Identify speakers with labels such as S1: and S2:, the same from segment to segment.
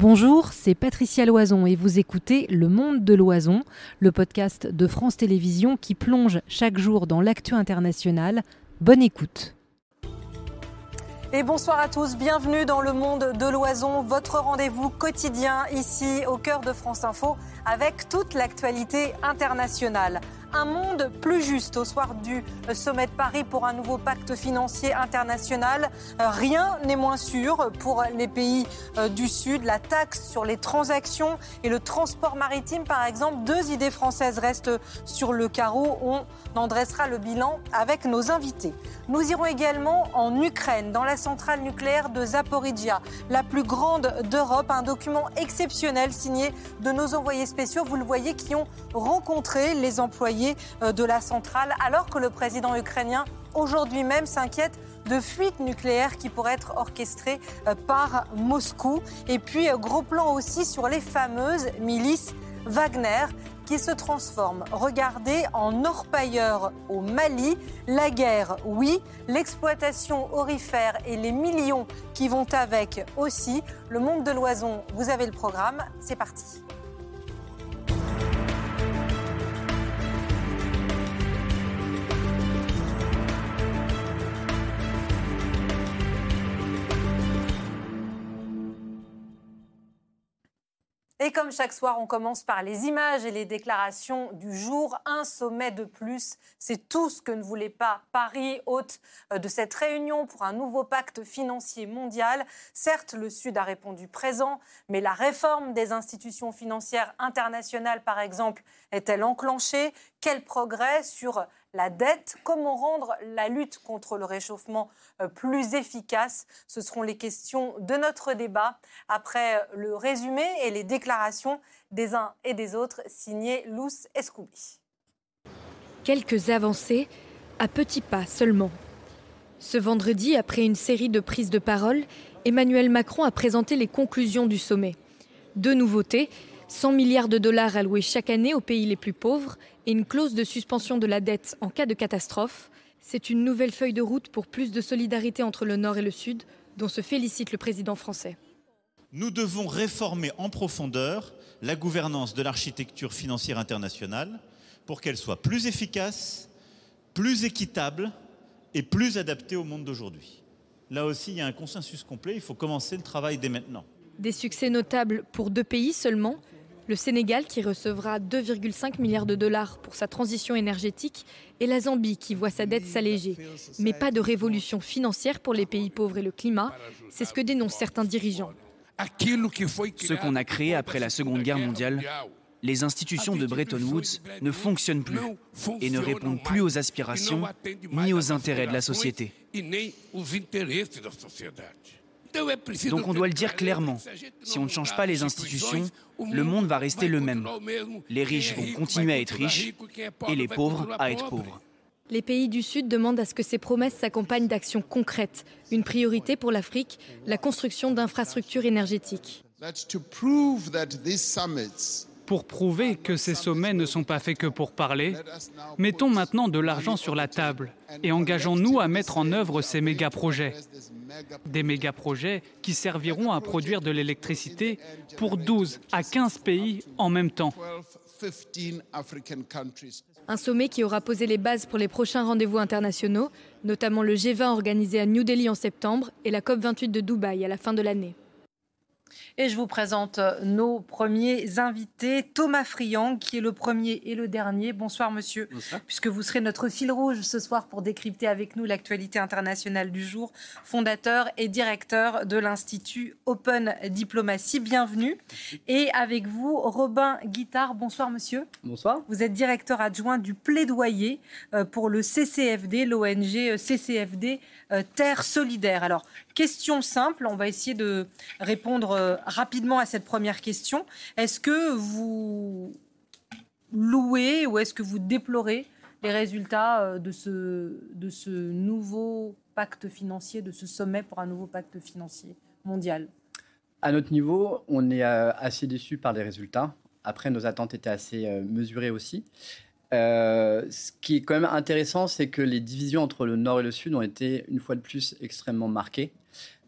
S1: Bonjour, c'est Patricia Loison et vous écoutez Le Monde de Loison, le podcast de France Télévisions qui plonge chaque jour dans l'actu international. Bonne écoute.
S2: Et bonsoir à tous, bienvenue dans le monde de l'oison, votre rendez-vous quotidien ici au cœur de France Info avec toute l'actualité internationale un monde plus juste au soir du sommet de Paris pour un nouveau pacte financier international. Euh, rien n'est moins sûr pour les pays euh, du Sud. La taxe sur les transactions et le transport maritime, par exemple, deux idées françaises restent sur le carreau. On en dressera le bilan avec nos invités. Nous irons également en Ukraine, dans la centrale nucléaire de Zaporizhia, la plus grande d'Europe. Un document exceptionnel signé de nos envoyés spéciaux, vous le voyez, qui ont rencontré les employés euh, de la centrale, alors que le président ukrainien aujourd'hui même s'inquiète de fuites nucléaires qui pourraient être orchestrées euh, par Moscou. Et puis, euh, gros plan aussi sur les fameuses milices Wagner qui se transforment. Regardez en orpailleurs au Mali, la guerre, oui, l'exploitation orifère et les millions qui vont avec aussi. Le monde de l'oison, vous avez le programme, c'est parti. Et comme chaque soir, on commence par les images et les déclarations du jour. Un sommet de plus, c'est tout ce que ne voulait pas Paris, hôte euh, de cette réunion pour un nouveau pacte financier mondial. Certes, le Sud a répondu présent, mais la réforme des institutions financières internationales, par exemple, est-elle enclenchée? Quel progrès sur la dette Comment rendre la lutte contre le réchauffement euh, plus efficace? Ce seront les questions de notre débat après euh, le résumé et les déclarations des uns et des autres signés Lous Escoubi.
S1: Quelques avancées, à petits pas seulement. Ce vendredi, après une série de prises de parole, Emmanuel Macron a présenté les conclusions du sommet. Deux nouveautés 100 milliards de dollars alloués chaque année aux pays les plus pauvres et une clause de suspension de la dette en cas de catastrophe. C'est une nouvelle feuille de route pour plus de solidarité entre le Nord et le Sud, dont se félicite le président français.
S3: Nous devons réformer en profondeur la gouvernance de l'architecture financière internationale pour qu'elle soit plus efficace, plus équitable et plus adaptée au monde d'aujourd'hui. Là aussi, il y a un consensus complet, il faut commencer le travail dès maintenant.
S1: Des succès notables pour deux pays seulement, le Sénégal qui recevra 2,5 milliards de dollars pour sa transition énergétique et la Zambie qui voit sa dette s'alléger. Mais pas de révolution financière pour les pays pauvres et le climat, c'est ce que dénoncent certains dirigeants.
S4: Ce qu'on a créé après la Seconde Guerre mondiale, les institutions de Bretton Woods ne fonctionnent plus et ne répondent plus aux aspirations ni aux intérêts de la société. Donc on doit le dire clairement, si on ne change pas les institutions, le monde va rester le même. Les riches vont continuer à être riches et les pauvres à être pauvres.
S1: Les pays du Sud demandent à ce que ces promesses s'accompagnent d'actions concrètes. Une priorité pour l'Afrique, la construction d'infrastructures énergétiques.
S5: Pour prouver que ces sommets ne sont pas faits que pour parler, mettons maintenant de l'argent sur la table et engageons-nous à mettre en œuvre ces méga-projets. Des méga-projets qui serviront à produire de l'électricité pour 12 à 15 pays en même temps.
S1: Un sommet qui aura posé les bases pour les prochains rendez-vous internationaux, notamment le G20 organisé à New Delhi en septembre et la COP28 de Dubaï à la fin de l'année. Et je vous présente euh, nos premiers invités. Thomas Friang, qui est le premier et le dernier. Bonsoir, monsieur. Puisque vous serez notre fil rouge ce soir pour décrypter avec nous l'actualité internationale du jour. Fondateur et directeur de l'Institut Open Diplomatie. Bienvenue. Et avec vous, Robin Guittard. Bonsoir, monsieur.
S6: Bonsoir.
S1: Vous êtes directeur adjoint du plaidoyer euh, pour le CCFD, l'ONG euh, Terre Solidaire. Alors, question simple, on va essayer de répondre rapidement à cette première question. Est-ce que vous louez ou est-ce que vous déplorez les résultats euh, de ce, nouveau pacte financier, de ce sommet pour un nouveau pacte financier mondial?
S6: À notre niveau, on est euh, assez déçu par les résultats. Après, nos attentes étaient assez euh, mesurées aussi. Ce qui est quand même intéressant, c'est que les divisions entre le Nord et le Sud ont été une fois de plus extrêmement marquées.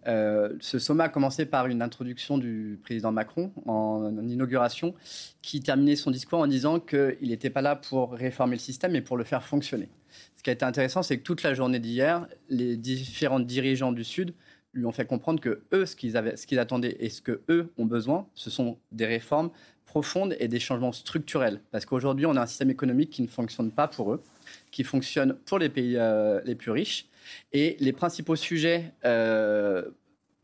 S6: ce sommet a commencé par une introduction du président Macron en, inauguration, qui terminait son discours en disant qu'il n'était pas là pour réformer le système, mais pour le faire fonctionner. Ce qui a été intéressant, c'est que toute la journée d'hier, les différents dirigeants du Sud lui ont fait comprendre que eux, ce qu'ils avaient, ce qu'ils attendaient et ce que eux ont besoin, ce sont des réformes profondes et des changements structurels. Parce qu'aujourd'hui, on a un système économique qui ne fonctionne pas pour eux, qui fonctionne pour les pays euh, les plus riches. Et les principaux sujets euh,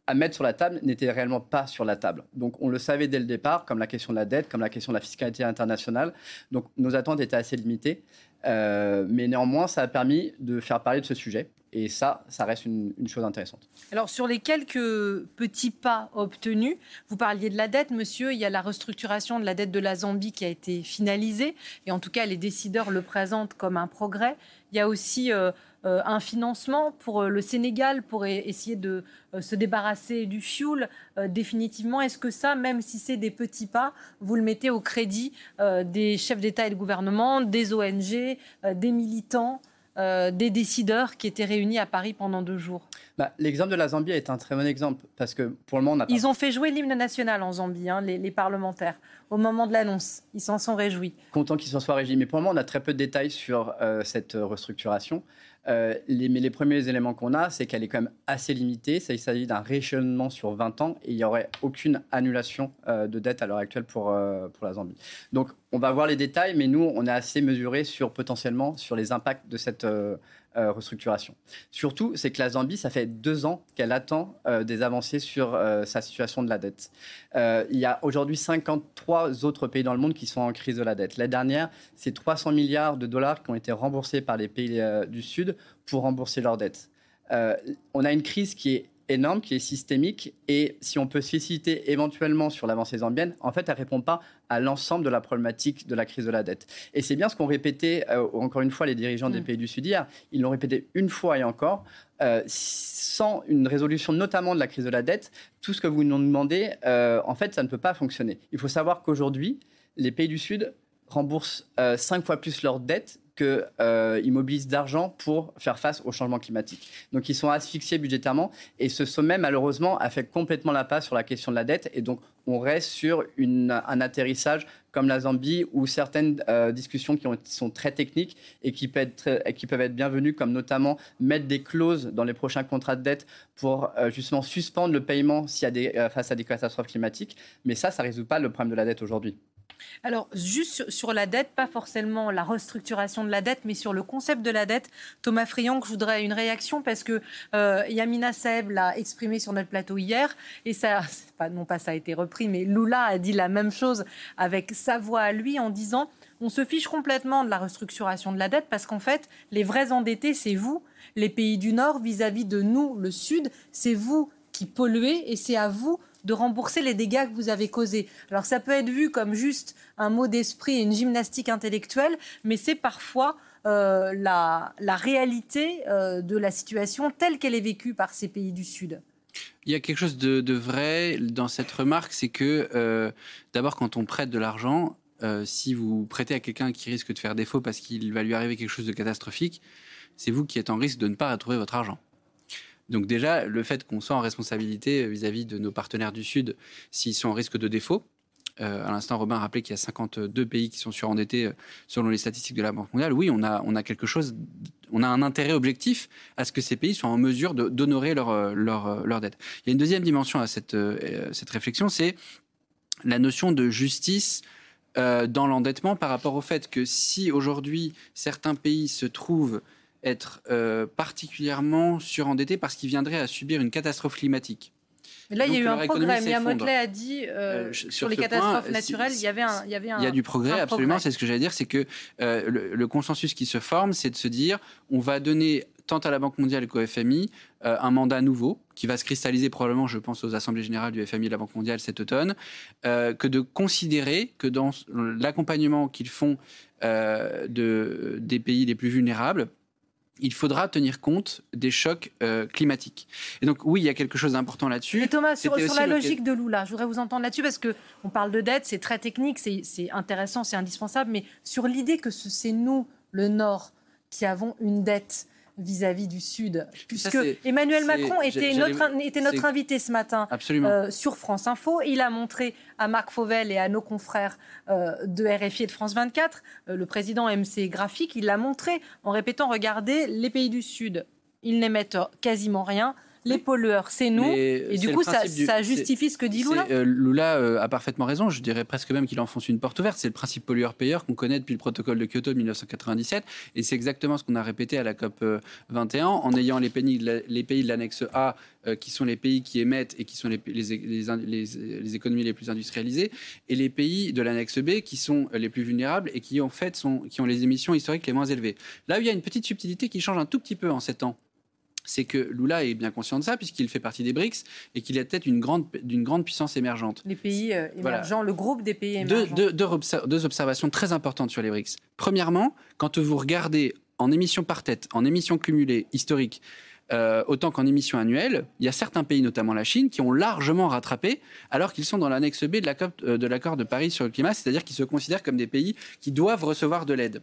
S6: à mettre sur la table n'étaient réellement pas sur la table. Donc on le savait dès le départ, comme la question de la dette, comme la question de la fiscalité internationale. Donc nos attentes étaient assez limitées. Euh, mais néanmoins, ça a permis de faire parler de ce sujet. Et ça, ça reste une, chose intéressante.
S2: Alors, sur les quelques petits pas obtenus, vous parliez de la dette, monsieur. Il y a la restructuration de la dette de la Zambie qui a été finalisée. Et en tout cas, les décideurs le présentent comme un progrès. Il y a aussi euh, euh, un financement pour euh, le Sénégal pour essayer de se débarrasser du fioul définitivement. Est-ce que ça, même si c'est des petits pas, vous le mettez au crédit des chefs d'État et de gouvernement, des ONG, des militants euh, des décideurs qui étaient réunis à Paris pendant deux jours
S6: bah, L'exemple de la Zambie est un très bon exemple parce que pour le moment, on a
S2: Ils ont fait jouer l'hymne national en Zambie, hein, les, parlementaires, au moment de l'annonce. Ils s'en sont réjouis.
S6: Content qu'ils s'en soient réjouis. Mais pour le moment, on a très peu de détails sur euh, cette restructuration. Euh, les, mais les premiers éléments qu'on a, c'est qu'elle est quand même assez limitée. Ça, il s'agit d'un rééchelonnement sur 20 ans et il n'y aurait aucune annulation euh, de dette à l'heure actuelle pour, euh, pour la Zambie. Donc, on va voir les détails, mais nous, on est assez mesuré sur potentiellement sur les impacts de cette euh, restructuration. Surtout, c'est que la Zambie, ça fait deux ans qu'elle attend euh, des avancées sur euh, sa situation de la dette. il y a aujourd'hui 53 autres pays dans le monde qui sont en crise de la dette. La dernière, c'est 300 milliards de dollars qui ont été remboursés par les pays du Sud pour rembourser leur dette. on a une crise qui est énorme, qui est systémique. Et si on peut se féliciter éventuellement sur l'avancée zambienne, en fait, elle ne répond pas à l'ensemble de la problématique de la crise de la dette. Et c'est bien ce qu'ont répété, euh, encore une fois, les dirigeants des mm. pays du Sud hier. Ils l'ont répété une fois et encore. Euh, sans une résolution notamment de la crise de la dette, tout ce que vous nous demandez, euh, en fait, ça ne peut pas fonctionner. Il faut savoir qu'aujourd'hui, les pays du Sud remboursent cinq fois plus leurs dettes qu'ils euh, mobilisent d'argent pour faire face au changement climatique. Donc ils sont asphyxiés budgétairement et ce sommet malheureusement a fait complètement la passe sur la question de la dette et donc on reste sur un atterrissage comme la Zambie ou certaines euh, discussions qui, sont très techniques et qui peuvent, être, bienvenues comme notamment mettre des clauses dans les prochains contrats de dette pour euh, justement suspendre le paiement y a euh, face à des catastrophes climatiques. Mais ça, ça ne résout pas le problème de la dette aujourd'hui.
S2: Alors, juste sur, la dette, pas forcément la restructuration de la dette, mais sur le concept de la dette, Thomas Friand, je voudrais une réaction parce que euh, Yamina Seb l'a exprimé sur notre plateau hier, et ça, pas, non pas ça a été repris, mais Lula a dit la même chose avec sa voix à lui en disant on se fiche complètement de la restructuration de la dette parce qu'en fait, les vrais endettés, c'est vous, les pays du Nord, vis à -vis de nous, le Sud, c'est vous qui polluez et c'est à vous de rembourser les dégâts que vous avez causés. Alors ça peut être vu comme juste un mot d'esprit et une gymnastique intellectuelle, mais c'est parfois euh, la, réalité euh, de la situation telle qu'elle est vécue par ces pays du Sud.
S7: Il y a quelque chose de, vrai dans cette remarque, c'est que euh, d'abord quand on prête de l'argent, si vous prêtez à quelqu'un qui risque de faire défaut parce qu'il va lui arriver quelque chose de catastrophique, c'est vous qui êtes en risque de ne pas retrouver votre argent. Donc déjà, le fait qu'on soit en responsabilité vis-à-vis de nos partenaires du Sud s'ils sont en risque de défaut, euh, à l'instant, Robin rappelait qu'il y a 52 pays qui sont surendettés euh, selon les statistiques de la Banque mondiale. Oui, on a, a quelque chose, on a un intérêt objectif à ce que ces pays soient en mesure d'honorer leur, euh, leur, dette. Il y a une deuxième dimension à cette réflexion, c'est la notion de justice dans l'endettement par rapport au fait que si aujourd'hui certains pays se trouvent être euh, particulièrement surendetté parce qu'il viendrait à subir une catastrophe climatique.
S2: Mais là, il y a eu un progrès. Mia Motley a dit euh, euh, sur, les catastrophes naturelles, il y avait un, il y avait un,
S7: Il y a du progrès, absolument. C'est ce que j'allais dire, c'est que le, consensus qui se forme, c'est de se dire, on va donner tant à la Banque mondiale qu'au FMI un mandat nouveau qui va se cristalliser probablement, je pense, aux assemblées générales du FMI et de la Banque mondiale cet automne, que de considérer que dans l'accompagnement qu'ils font de, des pays les plus vulnérables, il faudra tenir compte des chocs euh, climatiques. Et donc oui, il y a quelque chose d'important là-dessus.
S2: Et Thomas, sur, la logique de Lula, je voudrais vous entendre là-dessus parce que on parle de dette, c'est très technique, c'est intéressant, c'est indispensable, mais sur l'idée que c'est nous, le Nord, qui avons une dette, vis-à-vis du Sud, puisque Emmanuel Macron était notre, était notre invité ce matin euh, sur France Info. Il a montré à Marc Fauvel et à nos confrères euh, de RFI et de France 24, euh, le président MC Graphique, il l'a montré en répétant, regardez, les pays du Sud, ils n'émettent quasiment rien les pollueurs, c'est nous. et du coup, ça, justifie ce que dit Lula.
S7: Euh, Lula euh, a parfaitement raison. Je dirais presque même qu'il enfonce une porte ouverte. C'est le principe pollueur-payeur qu'on connaît depuis le protocole de Kyoto de 1997. Et c'est exactement ce qu'on a répété à la COP 21 euh, en ayant les pays, de l'annexe A qui sont les pays qui émettent et qui sont les, les, les, économies les plus industrialisées, et les pays de l'annexe B qui sont les plus vulnérables et qui en fait sont, qui ont les émissions historiques les moins élevées. Là où il y a une petite subtilité qui change un tout petit peu en sept ans c'est que Lula est bien conscient de ça, puisqu'il fait partie des BRICS et qu'il est peut-être une grande, d'une grande puissance émergente.
S2: Les pays euh, émergents, le groupe des pays émergents.
S7: Deux, observations très importantes sur les BRICS. Premièrement, quand vous regardez en émissions par tête, en émissions cumulées historiques, euh, autant qu'en émissions annuelles, il y a certains pays, notamment la Chine, qui ont largement rattrapé, alors qu'ils sont dans l'annexe B euh, de l'accord de Paris sur le climat, c'est-à-dire qu'ils se considèrent comme des pays qui doivent recevoir de l'aide.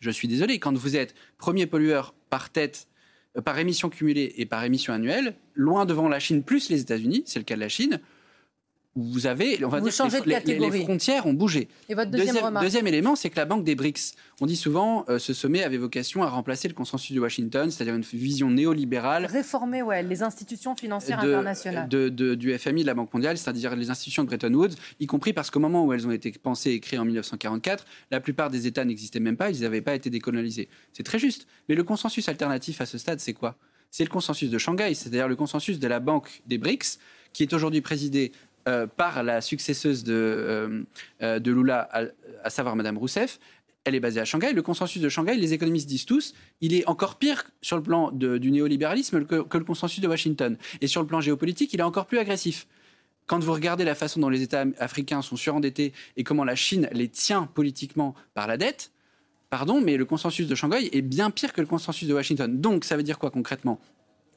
S7: Je suis désolé, quand vous êtes premier pollueur par tête par émission cumulée et par émission annuelle, loin devant la Chine plus les États-Unis, c'est le cas de la Chine, vous avez, on va dire, les, les, frontières ont bougé.
S2: Et votre deuxième,
S7: deuxième, élément, c'est que la Banque des BRICS, on dit souvent, euh, ce sommet avait vocation à remplacer le consensus de Washington, c'est-à-dire une vision néolibérale.
S2: Réformer, ouais, les institutions financières internationales.
S7: De, du FMI, de la Banque mondiale, c'est-à-dire les institutions de Bretton Woods, y compris parce qu'au moment où elles ont été pensées et créées en 1944, la plupart des États n'existaient même pas, ils n'avaient pas été décolonisés. C'est très juste. Mais le consensus alternatif à ce stade, c'est quoi? C'est le consensus de Shanghai, c'est-à-dire le consensus de la Banque des BRICS, qui est aujourd'hui présidé euh, par la successeuse de, euh, euh, de Lula, à, savoir Madame Rousseff. Elle est basée à Shanghai. Le consensus de Shanghai, les économistes disent tous, il est encore pire sur le plan du néolibéralisme que, que, le consensus de Washington. Et sur le plan géopolitique, il est encore plus agressif. Quand vous regardez la façon dont les États africains sont surendettés et comment la Chine les tient politiquement par la dette, pardon, mais le consensus de Shanghai est bien pire que le consensus de Washington. Donc, ça veut dire quoi concrètement?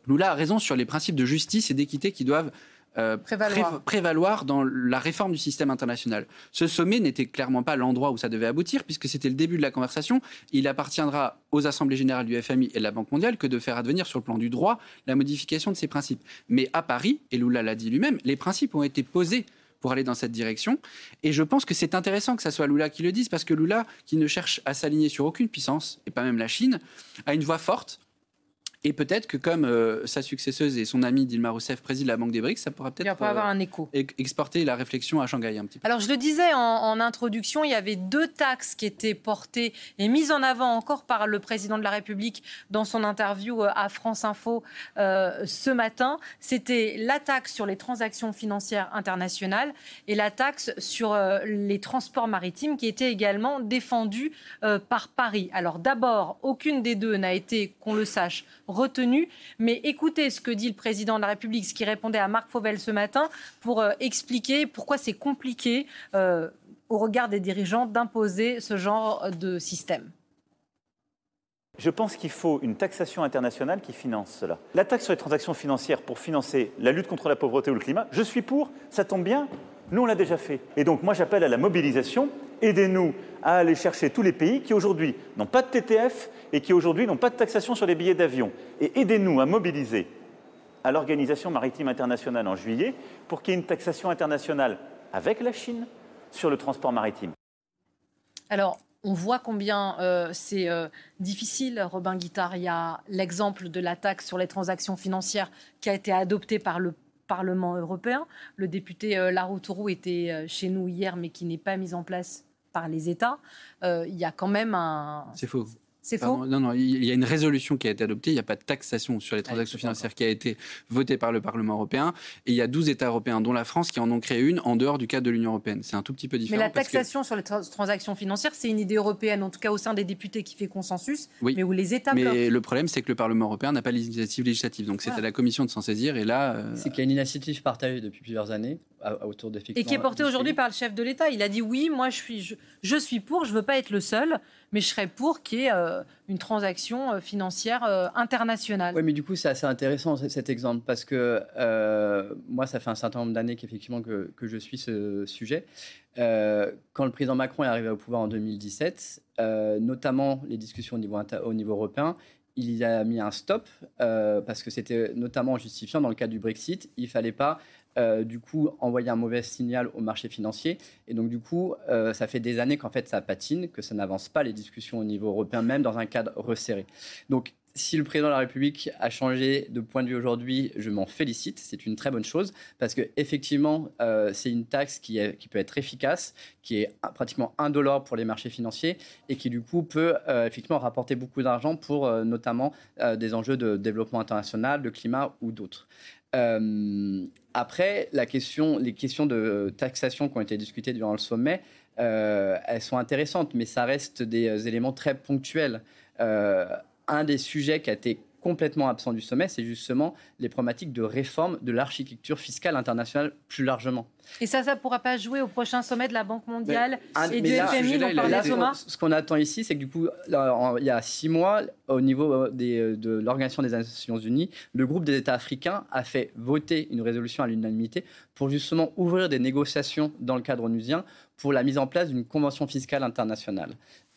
S7: Lula a raison sur les principes de justice et d'équité qui doivent euh, prévaloir. dans la réforme du système international. Ce sommet n'était clairement pas l'endroit où ça devait aboutir, puisque c'était le début de la conversation. Il appartiendra aux assemblées générales du FMI et de la Banque mondiale que de faire advenir sur le plan du droit la modification de ces principes. Mais à Paris, et Lula l'a dit lui-même, les principes ont été posés pour aller dans cette direction. Et je pense que c'est intéressant que ce soit Lula qui le dise, parce que Lula, qui ne cherche à s'aligner sur aucune puissance, et pas même la Chine, a une voix forte et peut-être que comme euh, sa successeuse et son ami Dilma Rousseff préside la Banque des BRICS, ça pourra peut-être
S2: avoir un écho.
S7: Euh, exporter la réflexion à Shanghai un petit peu.
S2: Alors je le disais en, introduction, il y avait deux taxes qui étaient portées et mises en avant encore par le président de la République dans son interview euh, à France Info ce matin. C'était la taxe sur les transactions financières internationales et la taxe sur les transports maritimes qui était également défendue par Paris. Alors d'abord, aucune des deux n'a été, qu'on le sache, retenu. Mais écoutez ce que dit le président de la République, ce qui répondait à Marc Fauvel ce matin, pour euh, expliquer pourquoi c'est compliqué, euh, au regard des dirigeants, d'imposer ce genre de système.
S3: Je pense qu'il faut une taxation internationale qui finance cela. La taxe sur les transactions financières pour financer la lutte contre la pauvreté ou le climat, je suis pour, ça tombe bien, nous on l'a déjà fait. Et donc moi j'appelle à la mobilisation, aidez-nous à aller chercher tous les pays qui aujourd'hui n'ont pas de TTF et qui aujourd'hui n'ont pas de taxation sur les billets d'avion. Et aidez-nous à mobiliser à l'Organisation maritime internationale en juillet pour qu'il y ait une taxation internationale avec la Chine sur le transport maritime.
S2: Alors, on voit combien euh, c'est euh, difficile, Robin Guittard. Il y a l'exemple de la taxe sur les transactions financières qui a été adoptée par le Parlement européen. Le député euh, Laroutourou était chez nous hier, mais qui n'est pas mise en place par les États. il y a quand même un...
S7: C'est faux.
S2: C'est faux?
S7: Non, non, il y a une résolution qui a été adoptée. Il n'y a pas de taxation sur les transactions financières qui a été votée par le Parlement européen. Et il y a 12 États européens, dont la France, qui en ont créé une en dehors du cadre de l'Union européenne. C'est un tout petit peu différent.
S2: Mais la taxation sur les transactions financières, c'est une idée européenne, en tout cas au sein des députés, qui fait consensus,
S7: oui.
S2: mais où les États.
S7: Mais le problème, c'est que le Parlement européen n'a pas l'initiative législative. Donc c'est à la Commission de s'en saisir. Et là.
S6: Euh, c'est qu'il y a une initiative partagée depuis plusieurs années autour
S2: Et qui est portée aujourd'hui par le chef de l'État. Il a dit oui, moi je suis, je, je suis pour, je ne veux pas être le seul mais je serais pour qu'il y ait euh, une transaction euh, financière euh, internationale.
S6: Oui, mais du coup, c'est assez intéressant cet exemple parce que moi, ça fait un certain nombre d'années qu'effectivement que, je suis ce sujet. quand le président Macron est arrivé au pouvoir en 2017, notamment les discussions au niveau, au niveau européen, il y a mis un stop parce que c'était notamment justifiant dans le cadre du Brexit. Il ne fallait pas du coup envoyer un mauvais signal au marché financier. Et donc du coup, ça fait des années qu'en fait ça patine, que ça n'avance pas les discussions au niveau européen, même dans un cadre resserré. Donc si le président de la République a changé de point de vue aujourd'hui, je m'en félicite. C'est une très bonne chose parce que effectivement, euh, c'est une taxe qui, peut être efficace, qui est pratiquement indolore pour les marchés financiers et qui du coup peut euh, effectivement rapporter beaucoup d'argent pour euh, notamment des enjeux de développement international, de climat ou d'autres. Après, la question, les questions de taxation qui ont été discutées durant le sommet, elles sont intéressantes, mais ça reste des éléments très ponctuels. Un des sujets qui a été complètement absent du sommet, c'est justement les problématiques de réforme de l'architecture fiscale internationale plus largement.
S2: Et ça, ça ne pourra pas jouer au prochain sommet de la Banque mondiale et du FMI dont parlait Thomas
S6: Ce qu'on attend ici, c'est que du coup, il y a six mois, au niveau euh, euh, de l'Organisation des Nations Unies, le groupe des États africains a fait voter une résolution à l'unanimité pour justement ouvrir des négociations dans le cadre onusien pour la mise en place d'une convention fiscale internationale.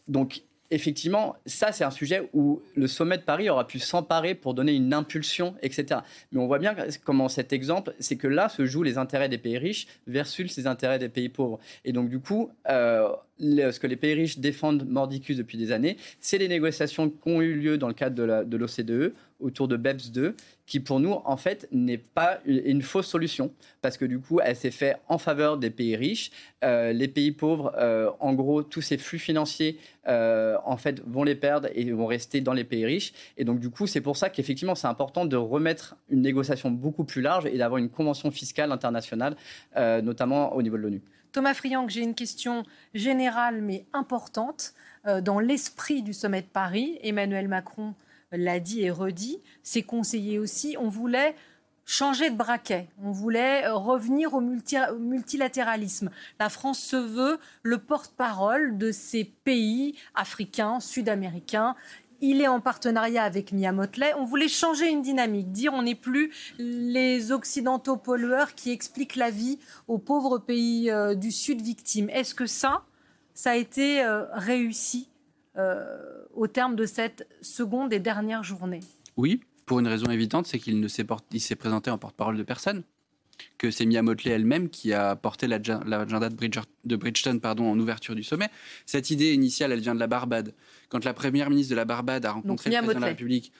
S6: Donc effectivement, ça, c'est un sujet où le sommet de Paris aura pu s'emparer pour donner une impulsion, etc. Mais on voit bien comment cet exemple, c'est que là se jouent les intérêts des pays riches versus les intérêts des pays pauvres. Et donc, du coup, euh, ce que les pays riches défendent mordicus depuis des années, c'est les négociations qui ont eu lieu dans le cadre de l'OCDE autour de BEPS 2, qui pour nous, en fait, n'est pas une fausse solution, parce que du coup, elle s'est faite en faveur des pays riches. Euh, les pays pauvres, euh, en gros, tous ces flux financiers, euh, en fait, vont les perdre et vont rester dans les pays riches. Et donc, du coup, c'est pour ça qu'effectivement, c'est important de remettre une négociation beaucoup plus large et d'avoir une convention fiscale internationale, notamment au niveau de l'ONU.
S2: Thomas Frianc, j'ai une question générale mais importante. dans l'esprit du sommet de Paris, Emmanuel Macron l'a dit et redit, ses conseillers aussi, on voulait changer de braquet, on voulait revenir au multilatéralisme. La France se veut le porte-parole de ces pays africains, sud-américains. Il est en partenariat avec Mia Motley. On voulait changer une dynamique, dire on n'est plus les occidentaux pollueurs qui expliquent la vie aux pauvres pays euh, du Sud victimes. Est-ce que ça, ça a été euh, réussi? euh, au terme de cette seconde et dernière journée
S7: Oui, pour une raison évidente, c'est qu'il ne s'est, présenté en porte-parole de personne que c'est Mia Motley elle-même qui a porté l'agenda de, Bridgeton pardon, en ouverture du sommet. Cette idée initiale, elle vient de la Barbade. Quand la première ministre de la Barbade a rencontré le président de la République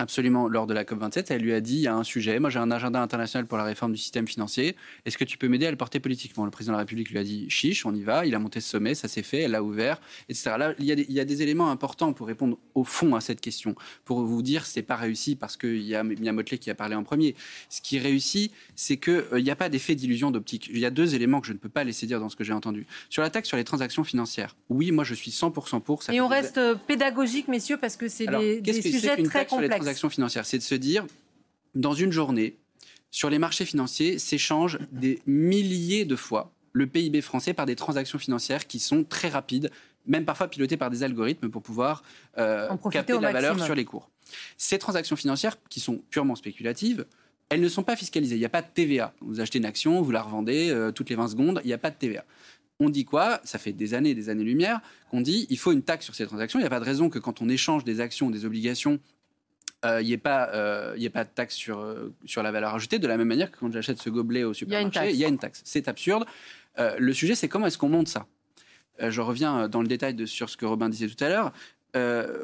S7: Absolument, lors de la COP27, elle lui a dit il y a un sujet, moi j'ai un agenda international pour la réforme du système financier, est-ce que tu peux m'aider à le porter politiquement? Le président de la République lui a dit chiche, on y va, il a monté ce sommet, ça s'est fait, elle l'a ouvert, etc. Là, il y, a des, il y, a des, éléments importants pour répondre au fond à cette question, pour vous dire c'est pas réussi parce qu'il y a Mia Motley qui a parlé en premier. Ce qui réussit, c'est qu'il euh, n'y a pas d'effet d'illusion d'optique. Il y a deux éléments que je ne peux pas laisser dire dans ce que j'ai entendu. Sur la taxe sur les transactions financières, oui, moi je suis 100% pour.
S2: Ça Et on reste euh, pédagogique, messieurs, parce que c'est des, des sujets très complexes
S7: financières, c'est de se dire, dans une journée, sur les marchés financiers, s'échangent des milliers de fois le PIB français par des transactions financières qui sont très rapides, même parfois pilotées par des algorithmes pour pouvoir euh, capter la valeur sur les cours. Ces transactions financières, qui sont purement spéculatives, elles ne sont pas fiscalisées. Il n'y a pas de TVA. Vous achetez une action, vous la revendez euh, toutes les 20 secondes, il n'y a pas de TVA. On dit quoi? Ça fait des années, des années-lumière qu'on dit il faut une taxe sur ces transactions. Il n'y a pas de raison que quand on échange des actions, des obligations, il euh, n'y ait, pas, euh, ait pas de taxe sur, euh, sur la valeur ajoutée, de la même manière que quand j'achète ce gobelet au supermarché, il y a une taxe. C'est absurde. le sujet, c'est comment est-ce qu'on monte ça? Je reviens dans le détail de, sur ce que Robin disait tout à l'heure.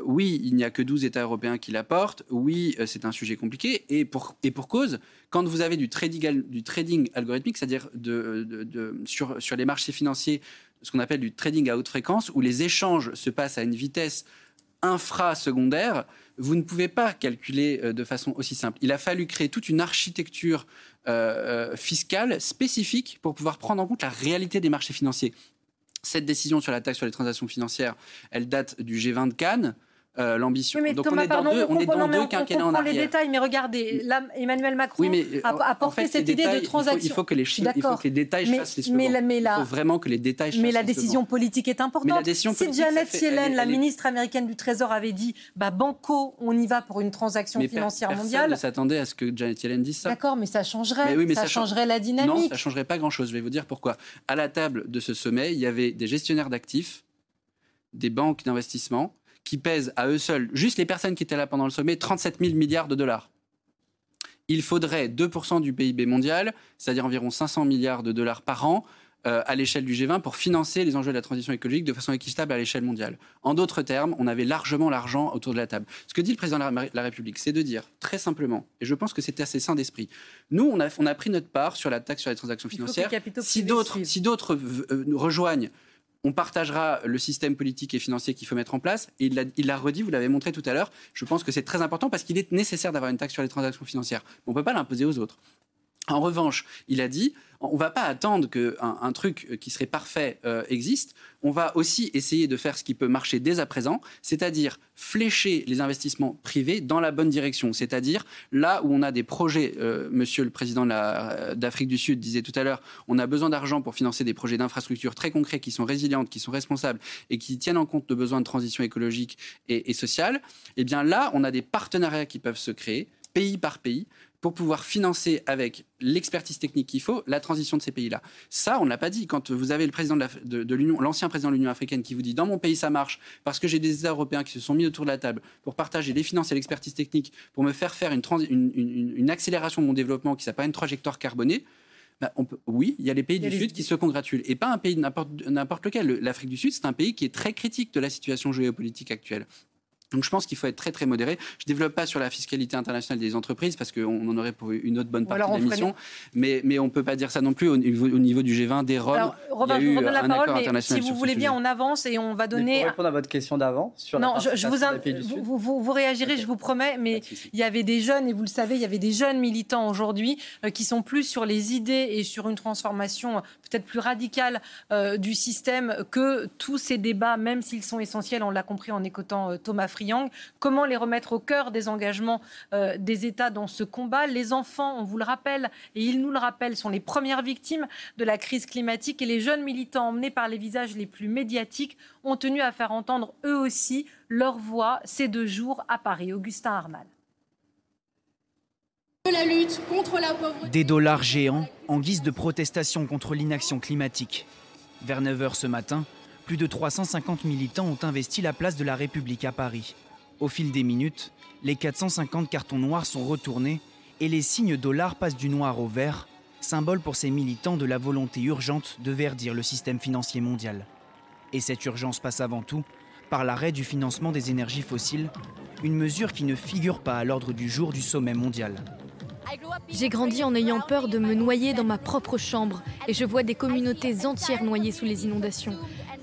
S7: oui, il n'y a que 12 États européens qui l'apportent. Oui, c'est un sujet compliqué. Et pour, et pour cause, quand vous avez du trading, du trading algorithmique, c'est-à-dire de, de, sur, sur les marchés financiers, ce qu'on appelle du trading à haute fréquence, où les échanges se passent à une vitesse infrasecondaire, vous ne pouvez pas calculer euh, de façon aussi simple. Il a fallu créer toute une architecture euh, euh, fiscale spécifique pour pouvoir prendre en compte la réalité des marchés financiers. Cette décision sur la taxe sur les transactions financières, elle date du G20 de Cannes. Euh, l'ambition.
S2: Donc on est dans deux, on, est dans deux quinquennats en arrière. les détails, mais regardez, là, Emmanuel Macron euh, a, porté cette idée de transaction.
S7: Il faut, que les, il faut que les détails fassent les mais, mais Il faut vraiment que les détails
S2: Mais la décision politique est importante. si Janet Yellen, la ministre américaine du Trésor, avait dit bah, Banco, on y va pour une transaction financière mondiale. Personne
S7: ne s'attendait à ce que Janet Yellen dise ça.
S2: D'accord, mais ça changerait. ça, changerait la dynamique.
S7: Non, ça changerait pas grand-chose. Je vais vous dire pourquoi. À la table de ce sommet, il y avait des gestionnaires d'actifs, des banques d'investissement qui pèsent à eux seuls, juste les personnes qui étaient là pendant le sommet, 37 000 milliards de dollars. Il faudrait 2% du PIB mondial, c'est-à-dire environ 500 milliards de dollars par an, euh, à l'échelle du G20 pour financer les enjeux de la transition écologique de façon équitable à l'échelle mondiale. En d'autres termes, on avait largement l'argent autour de la table. Ce que dit le président de la République, c'est de dire très simplement, et je pense que c'est assez sain d'esprit, nous, on a, on a pris notre part sur la taxe sur les transactions financières. Si d'autres si euh, nous rejoignent on partagera le système politique et financier qu'il faut mettre en place. Et il l'a redit, vous l'avez montré tout à l'heure. Je pense que c'est très important parce qu'il est nécessaire d'avoir une taxe sur les transactions financières. on ne peut pas l'imposer aux autres. En revanche, il a dit, on ne va pas attendre qu'un un truc qui serait parfait euh, existe. On va aussi essayer de faire ce qui peut marcher dès à présent, c'est-à-dire flécher les investissements privés dans la bonne direction. C'est-à-dire là où on a des projets, euh, Monsieur le Président d'Afrique du Sud disait tout à l'heure, on a besoin d'argent pour financer des projets d'infrastructures très concrets qui sont résilientes, qui sont responsables et qui tiennent en compte de besoins de transition écologique et, et sociale. Eh bien là, on a des partenariats qui peuvent se créer pays par pays pour pouvoir financer avec l'expertise technique qu'il faut la transition de ces pays-là. Ça, on ne l'a pas dit. Quand vous avez le président de l'Union, l'ancien président de l'Union africaine qui vous dit dans mon pays ça marche parce que j'ai des États européens qui se sont mis autour de la table pour partager les finances et l'expertise technique pour me faire faire une, une, accélération de mon développement qui s'appelle une trajectoire carbonée. Bah, on peut, oui, il y a les pays du Sud qui se congratulent. Et pas un pays n'importe lequel. L'Afrique du Sud, c'est un pays qui est très critique de la situation géopolitique actuelle. Donc je pense qu'il faut être très très modéré. Je ne développe pas sur la fiscalité internationale des entreprises parce qu'on en aurait pour une autre bonne partie de l'émission. Mais, mais on ne peut pas dire ça non plus au niveau, au niveau du G20, des Roms. Alors,
S2: Robin, je vous redonne la parole, mais si vous voulez bien, on avance et on va donner...
S6: pour répondre à votre question d'avant sur
S2: non,
S6: la
S2: je, vous, vous, vous, réagirez, je vous promets, mais il y avait des jeunes, et vous le savez, il y avait des jeunes militants aujourd'hui euh, qui sont plus sur les idées et sur une transformation peut-être plus radicale euh, du système que tous ces débats, même s'ils sont essentiels, on l'a compris en écoutant euh, Thomas Friang. Comment les remettre au cœur des engagements euh, des États dans ce combat? Les enfants, on vous le rappelle, et ils nous le rappellent, sont les premières victimes de la crise climatique et les jeunes militants emmenés par les visages les plus médiatiques ont tenu à faire entendre eux aussi leur voix ces deux jours à Paris. Augustin Armal.
S8: La lutte contre la
S4: Des dollars géants en guise de protestation contre l'inaction climatique. Vers 9h ce matin, plus de 350 militants ont investi la place de la République à Paris. Au fil des minutes, les 450 cartons noirs sont retournés et les signes dollars passent du noir au vert, symbole pour ces militants de la volonté urgente de verdir le système financier mondial. Et cette urgence passe avant tout par l'arrêt du financement des énergies fossiles, une mesure qui ne figure pas à l'ordre du jour du sommet mondial.
S1: J'ai grandi en ayant peur de me noyer dans ma propre chambre et je vois des communautés entières noyées sous les inondations.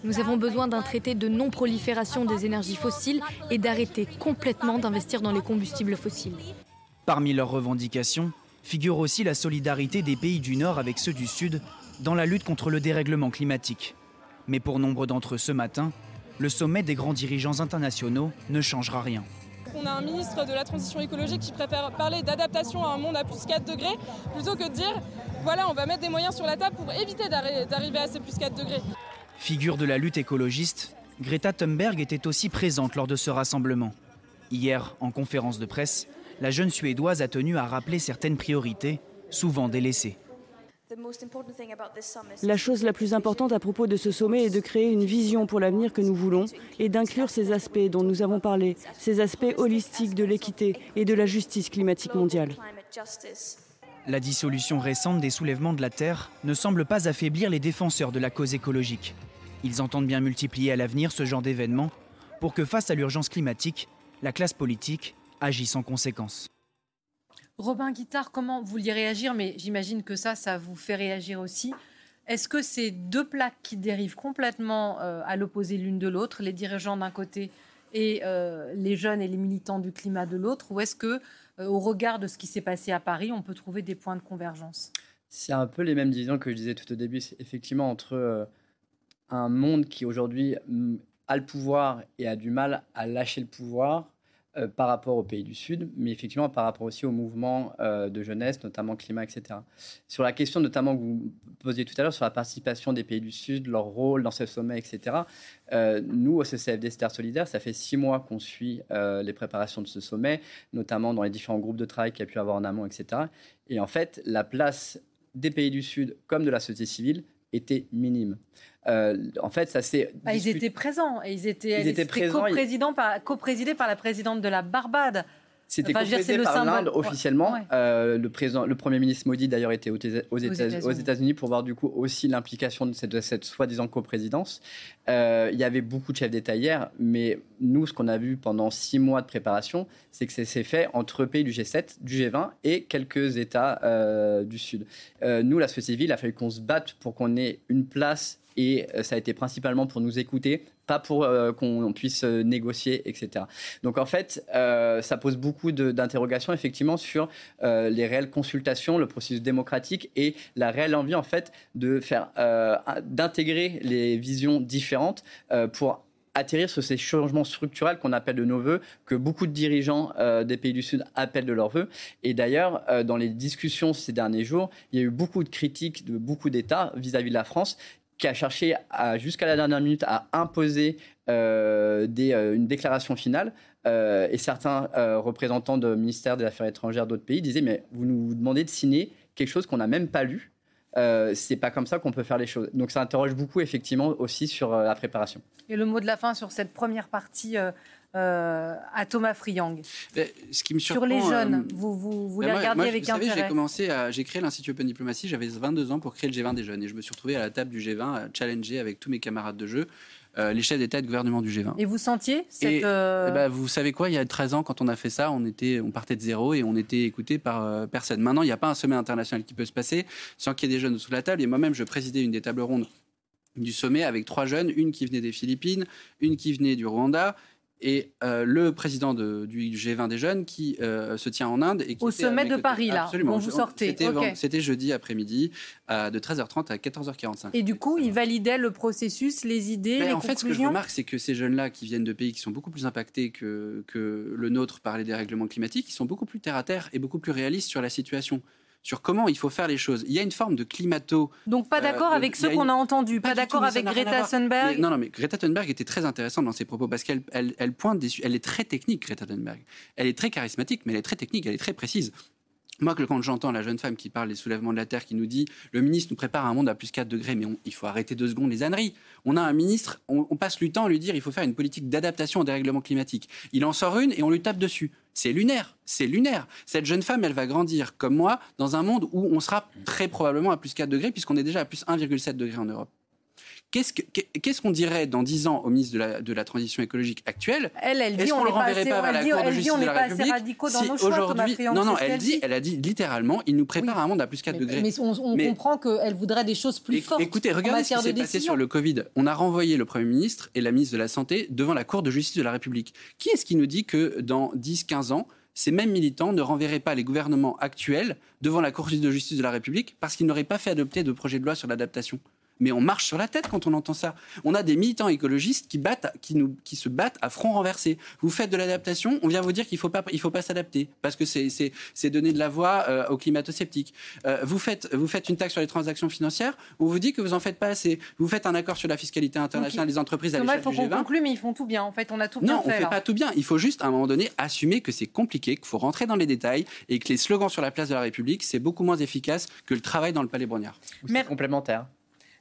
S1: Nous avons besoin d'un traité de non-prolifération des énergies fossiles et d'arrêter complètement d'investir dans les combustibles fossiles.
S4: Parmi leurs revendications figure aussi la solidarité des pays du Nord avec ceux du Sud dans la lutte contre le dérèglement climatique. Mais pour nombre d'entre eux ce matin, le sommet des grands dirigeants internationaux ne changera rien.
S8: On a un ministre de la transition écologique qui préfère parler d'adaptation à un monde à plus 4 degrés plutôt que de dire voilà, on va mettre des moyens sur la table pour éviter d'arriver à ces plus 4 degrés.
S4: Figure de la lutte écologiste, Greta Thunberg était aussi présente lors de ce rassemblement. Hier, en conférence de presse, la jeune Suédoise a tenu à rappeler certaines priorités, souvent délaissées.
S9: La chose la plus importante à propos de ce sommet est de créer une vision pour l'avenir que nous voulons et d'inclure ces aspects dont nous avons parlé, ces aspects holistiques de l'équité et de la justice climatique mondiale.
S4: La dissolution récente des soulèvements de la Terre ne semble pas affaiblir les défenseur de la cause écologique. Ils entendent bien multiplier à l'avenir ce genre d'événements pour que face à l'urgence climatique, la classe politique agisse en conséquence.
S2: Robin Guittard, comment vous vouliez réagir? Mais j'imagine que ça, ça vous fait réagir aussi. Est-ce que c'est deux plaques qui dérivent complètement euh, à l'opposé l'une de l'autre, les dirigeants d'un côté et euh, les jeunes et les militants du climat de l'autre? Ou est-ce que, au regard de ce qui s'est passé à Paris, on peut trouver des points de convergence.
S6: C'est un peu les mêmes divisions que je disais tout au début, effectivement, entre un monde qui aujourd'hui mm, a le pouvoir et a du mal à lâcher le pouvoir euh, par rapport aux pays du Sud, mais effectivement par rapport aussi au mouvement euh, de jeunesse, notamment climat, etc. Sur la question notamment que vous posiez tout à l'heure sur la participation des pays du Sud, leur rôle dans ce sommet, etc. Euh, nous, au CCFD Star Solidaire, ça fait six mois qu'on suit les préparations de ce sommet, notamment dans les différents groupes de travail qu'il y a pu avoir en amont, etc. Et en fait, la place des pays du Sud comme de la société civile était minime. Euh, en fait, ça c'est.
S2: Ah, ils étaient présents. Ils étaient, ils étaient présents. Co-présidés par la présidente de la Barbade.
S6: C'était enfin, par l'Inde officiellement. Euh, le, président, le Premier ministre Modi d'ailleurs était aux, États-Unis pour voir du coup aussi l'implication de cette, cette soi-disant coprésidence. Euh, il y avait beaucoup de chefs d'État hier, mais nous, ce qu'on a vu pendant six mois de préparation, c'est que c'est fait entre pays du G7, du G20 et quelques États euh, du Sud. nous, la société civile, il a fallu qu'on se batte pour qu'on ait une place et ça a été principalement pour nous écouter, pas pour euh, qu'on puisse euh, négocier, etc. Donc en fait, euh, ça pose beaucoup d'interrogations effectivement sur les réelles consultations, le processus démocratique et la réelle envie en fait de faire d'intégrer les visions différentes pour atterrir sur ces changements structurels qu'on appelle de nos voeux, que beaucoup de dirigeants des pays du Sud appellent de leurs voeux. Et d'ailleurs, dans les discussions ces derniers jours, il y a eu beaucoup de critiques de beaucoup d'États vis-à-vis de la France qui a cherché jusqu'à la dernière minute à imposer euh, euh, une déclaration finale. Euh, et certains représentants du ministère des Affaires étrangères d'autres pays disaient Mais vous nous demandez de signer quelque chose qu'on n'a même pas lu. c'est pas comme ça qu'on peut faire les choses. Donc ça interroge beaucoup effectivement aussi sur la préparation.
S2: Et le mot de la fin sur cette première partie euh, à Thomas Friang.
S7: ce qui me
S2: Sur les jeunes, euh, vous, vous, vous les regardiez avec
S7: vous
S2: intérêt
S7: J'ai commencé à, j'ai créé l'Institut Open Diplomacy, j'avais 22 ans pour créer le G20 des jeunes. Et je me suis retrouvé à la table du G20 à challenger avec tous mes camarades de jeu. Euh, les chefs d'État et de gouvernement du G20.
S2: Et vous sentiez cette... Et,
S7: eh ben, Vous savez quoi, il y a 13 ans, quand on a fait ça, on, était, on partait de zéro et on était écouté par personne. Maintenant, il n'y a pas un sommet international qui peut se passer sans qu'il y ait des jeunes sous la table. Et moi-même, je présidais une des tables rondes du sommet avec trois jeunes, une qui venait des Philippines, une qui venait du Rwanda et euh, le président du G20 des jeunes qui euh, se tient en Inde. Et
S2: Au sommet de Paris, là, Absolument. vous sortez.
S7: C'était jeudi après-midi, de 13h30 à 14h45.
S2: Et du coup, il validait le processus, les idées, ben, les
S7: En fait, ce que je remarque, c'est que ces jeunes-là qui viennent de pays qui sont beaucoup plus impactés que, que le nôtre par les dérèglements climatiques, ils sont beaucoup plus terre-à-terre et beaucoup plus réalistes sur la situation sur comment il faut faire les choses. Il y a une forme de climato.
S2: Donc pas d'accord euh, avec ceux qu'on a entendus, pas, d'accord avec Greta Thunberg.
S7: non, non, mais Greta Thunberg était très intéressante dans ses propos parce qu'elle elle, pointe des, elle est très technique, Greta Thunberg. Elle est très charismatique, mais elle est très technique, elle est très précise. Moi, quand j'entends la jeune femme qui parle des soulèvements de la Terre, qui nous dit le ministre nous prépare un monde à plus 4 degrés, mais il faut arrêter deux secondes les âneries. On a un ministre, on, passe le temps à lui dire il faut faire une politique d'adaptation au dérèglement climatique. Il en sort une et on lui tape dessus. C'est lunaire, c'est lunaire. Cette jeune femme, elle va grandir comme moi dans un monde où on sera très probablement à plus 4 degrés, puisqu'on est déjà à plus 1,7 degrés en Europe. Qu'est-ce qu'on dirait dans 10 ans au ministre de la, de la Transition écologique actuelle?
S2: Elle, elle dit on le renverrait pas, vers la Cour de justice de la République si aujourd'hui,
S7: non, non, elle dit, elle a dit littéralement, il nous prépare un monde à plus 4 degrés.
S2: Mais on, comprend qu'elle voudrait des choses plus fortes.
S7: Écoutez, regardez ce qui s'est passé sur le Covid. On a renvoyé le Premier ministre et la ministre de la Santé devant la Cour de justice de la République. Qui est-ce qui nous dit que dans 10-15 ans, ces mêmes militants ne renverraient pas les gouvernements actuels devant la Cour de justice de la République parce qu'ils n'auraient pas fait adopter de projet de loi sur l'adaptation? Mais on marche sur la tête quand on entend ça. On a des militants écologistes qui, battent, qui, nous, qui se battent à front renversé. Vous faites de l'adaptation, on vient vous dire qu'il ne faut pas, il faut pas s'adapter parce que c'est donner de la voix euh, aux climato-sceptiques. Euh, vous, faites, vous faites une taxe sur les transactions financières, on vous dit que vous n'en faites pas assez. Vous faites un accord sur la fiscalité internationale des entreprises à l'échelle du G20. Il faut qu'on
S2: conclue, mais ils font tout bien. En fait, on a tout bien fait.
S7: Non, on ne fait pas tout bien. Il faut juste, à un moment donné, assumer que c'est compliqué, qu'il faut rentrer dans les détails et que les slogans sur la place de la République, c'est beaucoup moins efficace que le travail dans le Palais Brognard.
S6: C'est complémentaire.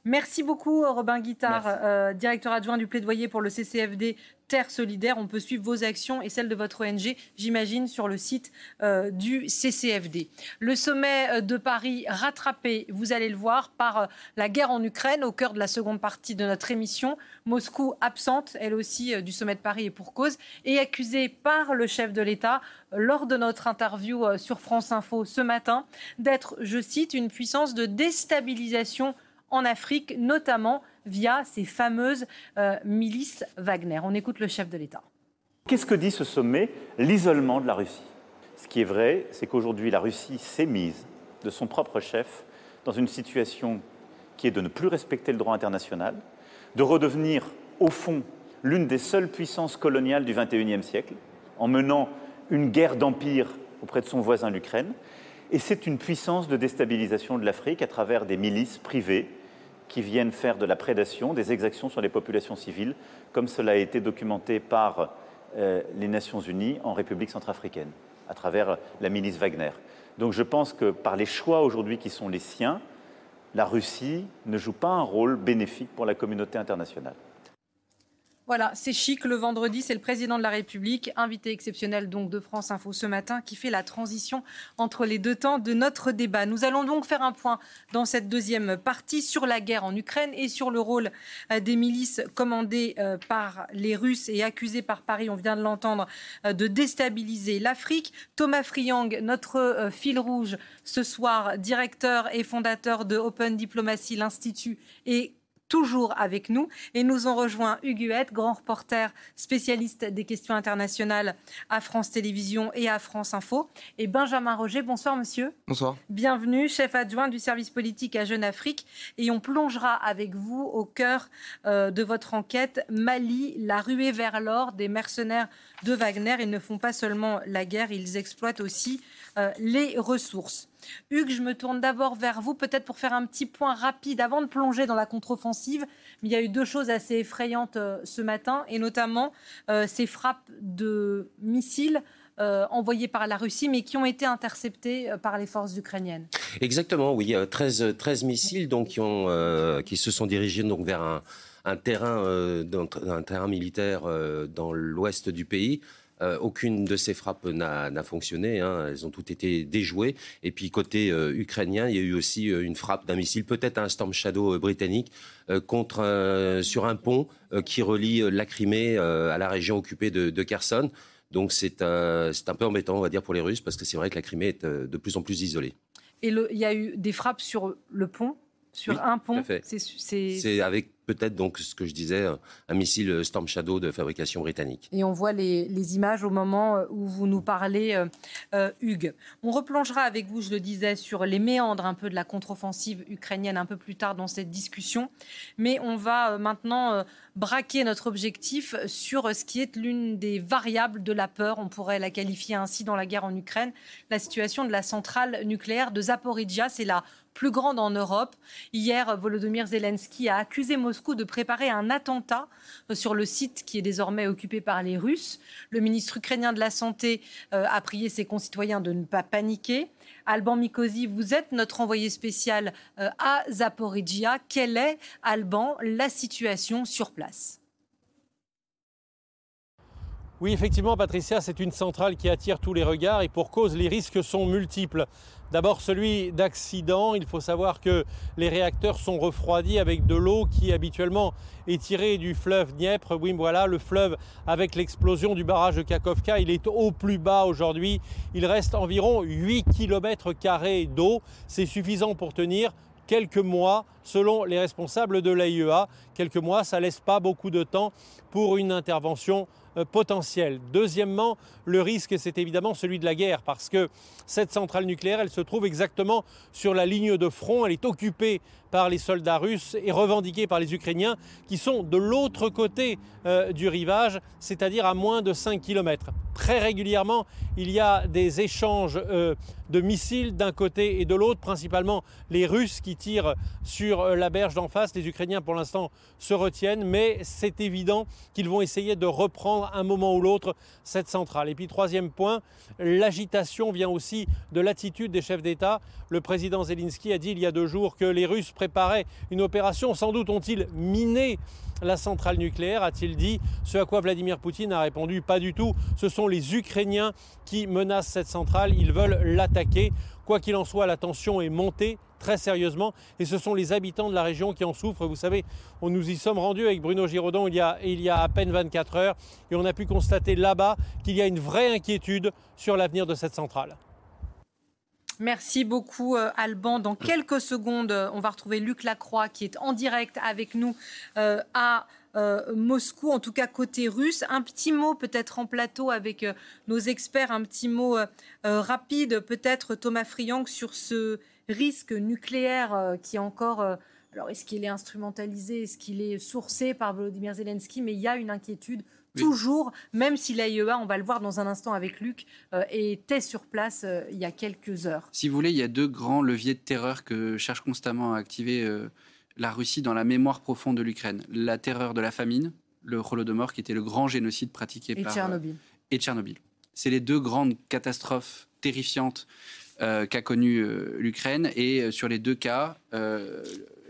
S2: Merci beaucoup, Robin Guittard, euh, directeur adjoint du plaidoyer pour le CCFD Terre Solidaire. On peut suivre vos actions et celles de votre ONG, j'imagine, sur le site euh, du CCFD. Le sommet euh, de Paris rattrapé, vous allez le voir, par la guerre en Ukraine, au cœur de la seconde partie de notre émission. Moscou absente, elle aussi, du sommet de Paris et pour cause, et accusée par le chef de l'État lors de notre interview sur France Info ce matin d'être, je cite, une puissance de déstabilisation en Afrique, notamment via ces fameuses euh, milices Wagner. On écoute le chef de l'État.
S10: Qu'est-ce que dit ce sommet? L'isolement de la Russie. Ce qui est vrai, c'est qu'aujourd'hui, la Russie s'est mise de son propre chef dans une situation qui est de ne plus respecter le droit international, de redevenir, au fond, l'une des seules puissances coloniales du XXIe siècle, en menant une guerre d'empire auprès de son voisin l'Ukraine. Et c'est une puissance de déstabilisation de l'Afrique à travers des milices privées qui viennent faire de la prédation, des exactions sur les populations civiles, comme cela a été documenté par euh, les Nations Unies en République centrafricaine, à travers la milice Wagner. Donc je pense que par les choix aujourd'hui qui sont les siens, la Russie ne joue pas un rôle bénéfique pour la communauté internationale.
S2: Voilà, c'est chic. Le vendredi, c'est le président de la République, invité exceptionnel donc de France Info ce matin, qui fait la transition entre les deux temps de notre débat. Nous allons donc faire un point dans cette deuxième partie sur la guerre en Ukraine et sur le rôle euh, des milices commandées euh, par les Russes et accusées par Paris, on vient de l'entendre, euh, de déstabiliser l'Afrique. Thomas Friang, notre fil rouge ce soir, directeur et fondateur de Open Diplomacy, l'Institut, et toujours avec nous. Et nous ont rejoint Hugues grand reporter spécialiste des questions internationales à France Télévisions et à France Info. Et Benjamin Roger, bonsoir monsieur.
S11: Bonsoir.
S2: Bienvenue, chef adjoint du service politique à Jeune Afrique. Et on plongera avec vous au cœur euh, de votre enquête Mali, la ruée vers l'or des mercenaires de Wagner. Ils ne font pas seulement la guerre, ils exploitent aussi euh, les ressources. Hugues, je me tourne d'abord vers vous, peut-être pour faire un petit point rapide avant de plonger dans la contre-offensive. il y a eu deux choses assez effrayantes euh, ce matin, et notamment euh, ces frappes de missiles. envoyés par la Russie, mais qui ont été interceptés par les forces ukrainiennes.
S11: Exactement, oui. 13, 13 missiles donc, qui, se sont dirigés donc, vers un terrain militaire dans l'ouest du pays. Euh, aucune de ces frappes n'a fonctionné. Hein. Elles ont toutes été déjouées. Et puis côté euh, ukrainien, il y a eu aussi euh, une frappe d'un missile, peut-être un Storm Shadow britannique, contre, sur un pont qui relie la Crimée à la région occupée de, Kherson. Donc c'est un peu embêtant, on va dire, pour les Russes, parce que c'est vrai que la Crimée est de plus en plus isolée.
S2: Et il y a eu des frappes sur le pont sur un pont.
S11: C'est avec peut-être donc ce que je disais, un missile Storm Shadow de fabrication britannique.
S2: Et on voit les, images au moment euh, où vous nous parlez, euh, euh, Hugues. On replongera avec vous, je le disais, sur les méandres un peu de la contre-offensive ukrainienne un peu plus tard dans cette discussion. Mais on va maintenant braquer notre objectif sur ce qui est l'une des variables de la peur, on pourrait la qualifier ainsi dans la guerre en Ukraine, la situation de la centrale nucléaire de Zaporizhia. C'est la plus grande en Europe. Hier, Volodymyr Zelensky a accusé Moscou de préparer un attentat euh, sur le site qui est désormais occupé par les Russes. Le ministre ukrainien de la Santé euh, a prié ses concitoyens de ne pas paniquer. Alban Mikosi, vous êtes notre envoyé spécial euh, à Zaporizhia. Quelle est, Alban, la situation sur place?
S12: Oui, effectivement, Patricia, c'est une centrale qui attire tous les regards et pour cause, les risques sont multiples. D'abord celui d'accident. Il faut savoir que les réacteurs sont refroidis avec de l'eau qui habituellement est tirée du fleuve Dniepr. Oui, voilà, le fleuve avec l'explosion du barrage de Kakovka, il est au plus bas aujourd'hui. Il reste environ 8 km d'eau. C'est suffisant pour tenir quelques mois selon les responsables de l'AIEA. Quelques mois, ça laisse pas beaucoup de temps pour une intervention potentiel. Deuxièmement, le risque, c'est évidemment celui de la guerre, parce que cette centrale nucléaire, elle se trouve exactement sur la ligne de front, elle est occupée par les soldats russes et revendiquée par les Ukrainiens, qui sont de l'autre côté euh, du rivage, c'est-à-dire à moins de 5 km. Très régulièrement, il y a des échanges euh, de missiles d'un côté et de l'autre, principalement les Russes qui tirent sur la berge d'en face. Les Ukrainiens, pour l'instant, se retiennent, mais c'est évident qu'ils vont essayer de reprendre un moment ou l'autre cette centrale. Et puis troisième point, l'agitation vient aussi de l'attitude des chefs d'État. Le président Zelensky a dit il y a deux jours que les Russes préparaient une opération. Sans doute ont-ils miné la centrale nucléaire, a-t-il dit. Ce à quoi Vladimir Poutine a répondu pas du tout. Ce sont les Ukrainiens qui menacent cette centrale. Ils veulent l'attaquer. Quoi qu'il en soit, la tension est montée très sérieusement et ce sont les habitants de la région qui en souffrent. Vous savez, on nous y sommes rendus avec Bruno Giraudon il y a, il y a à peine 24 heures et on a pu constater là-bas qu'il y a une vraie inquiétude sur l'avenir de cette centrale.
S2: Merci beaucoup euh, Alban. Dans quelques secondes, euh, on va retrouver Luc Lacroix qui est en direct avec nous euh, à Moscou, en tout cas côté russe. Un petit mot peut-être en plateau avec nos experts, un petit mot rapide peut-être Thomas Friang sur ce risque nucléaire qui est encore... alors est-ce qu'il est instrumentalisé, est-ce qu'il est sourcé par Volodymyr Zelensky Mais il y a une inquiétude toujours, même si l'AIEA, on va le voir dans un instant avec Luc, euh, était sur place euh, il y a quelques heures.
S7: Si vous voulez, il y a deux grands leviers de terreur que cherche constamment à activer euh, la Russie dans la mémoire profonde de l'Ukraine. La terreur de la famine, le Holodomor, qui était le grand génocide pratiqué
S2: et
S7: par...
S2: Tchernobyl.
S7: et Tchernobyl. C'est les deux grandes catastrophes terrifiantes qu'a connu l'Ukraine. Et sur les deux cas,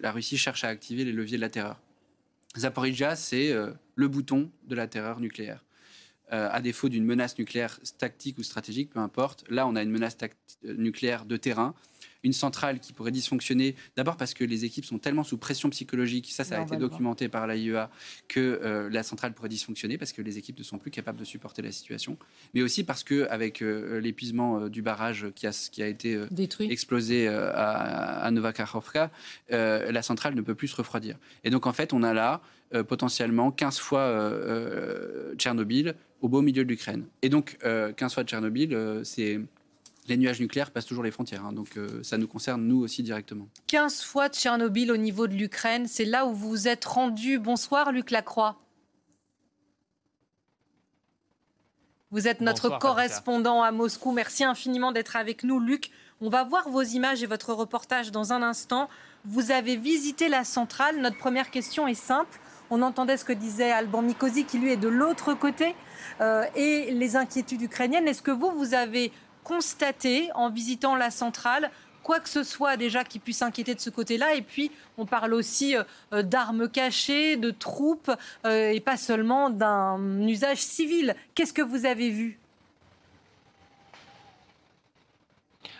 S7: la Russie cherche à activer les leviers de la terreur. Zaporizhia, c'est le bouton de la terreur nucléaire. à défaut d'une menace nucléaire tactique ou stratégique, peu importe. Là, on a une menace nucléaire de terrain une centrale qui pourrait dysfonctionner, d'abord parce que les équipes sont tellement sous pression psychologique, ça, ça a été documenté par l'AIEA, que euh, la centrale pourrait dysfonctionner parce que les équipes ne sont plus capables de supporter la situation, mais aussi parce que avec euh, l'épuisement euh, du barrage qui a, qui a été explosé à, à Novakhovka, la centrale ne peut plus se refroidir. Et donc en fait, on a là potentiellement 15 fois Tchernobyl au beau milieu de l'Ukraine. Et donc 15 fois Tchernobyl, c'est les nuages nucléaires passent toujours les frontières, hein, donc euh, ça nous concerne nous aussi directement.
S2: 15 fois de Tchernobyl au niveau de l'Ukraine, c'est là où vous vous êtes rendu. Bonsoir Luc Lacroix. Vous êtes notre correspondant à Moscou. Merci infiniment d'être avec nous, Luc. On va voir vos images et votre reportage dans un instant. Vous avez visité la centrale. Notre première question est simple. On entendait ce que disait Alban Mikosi, qui lui est de l'autre côté, euh, et les inquiétudes ukrainiennes. Est-ce que vous, vous avez constater en visitant la centrale quoi que ce soit déjà qui puisse inquiéter de ce côté-là. Et puis, on parle aussi euh, d'armes cachées, de troupes, euh, et pas seulement d'un usage civil. Qu'est-ce que vous avez vu?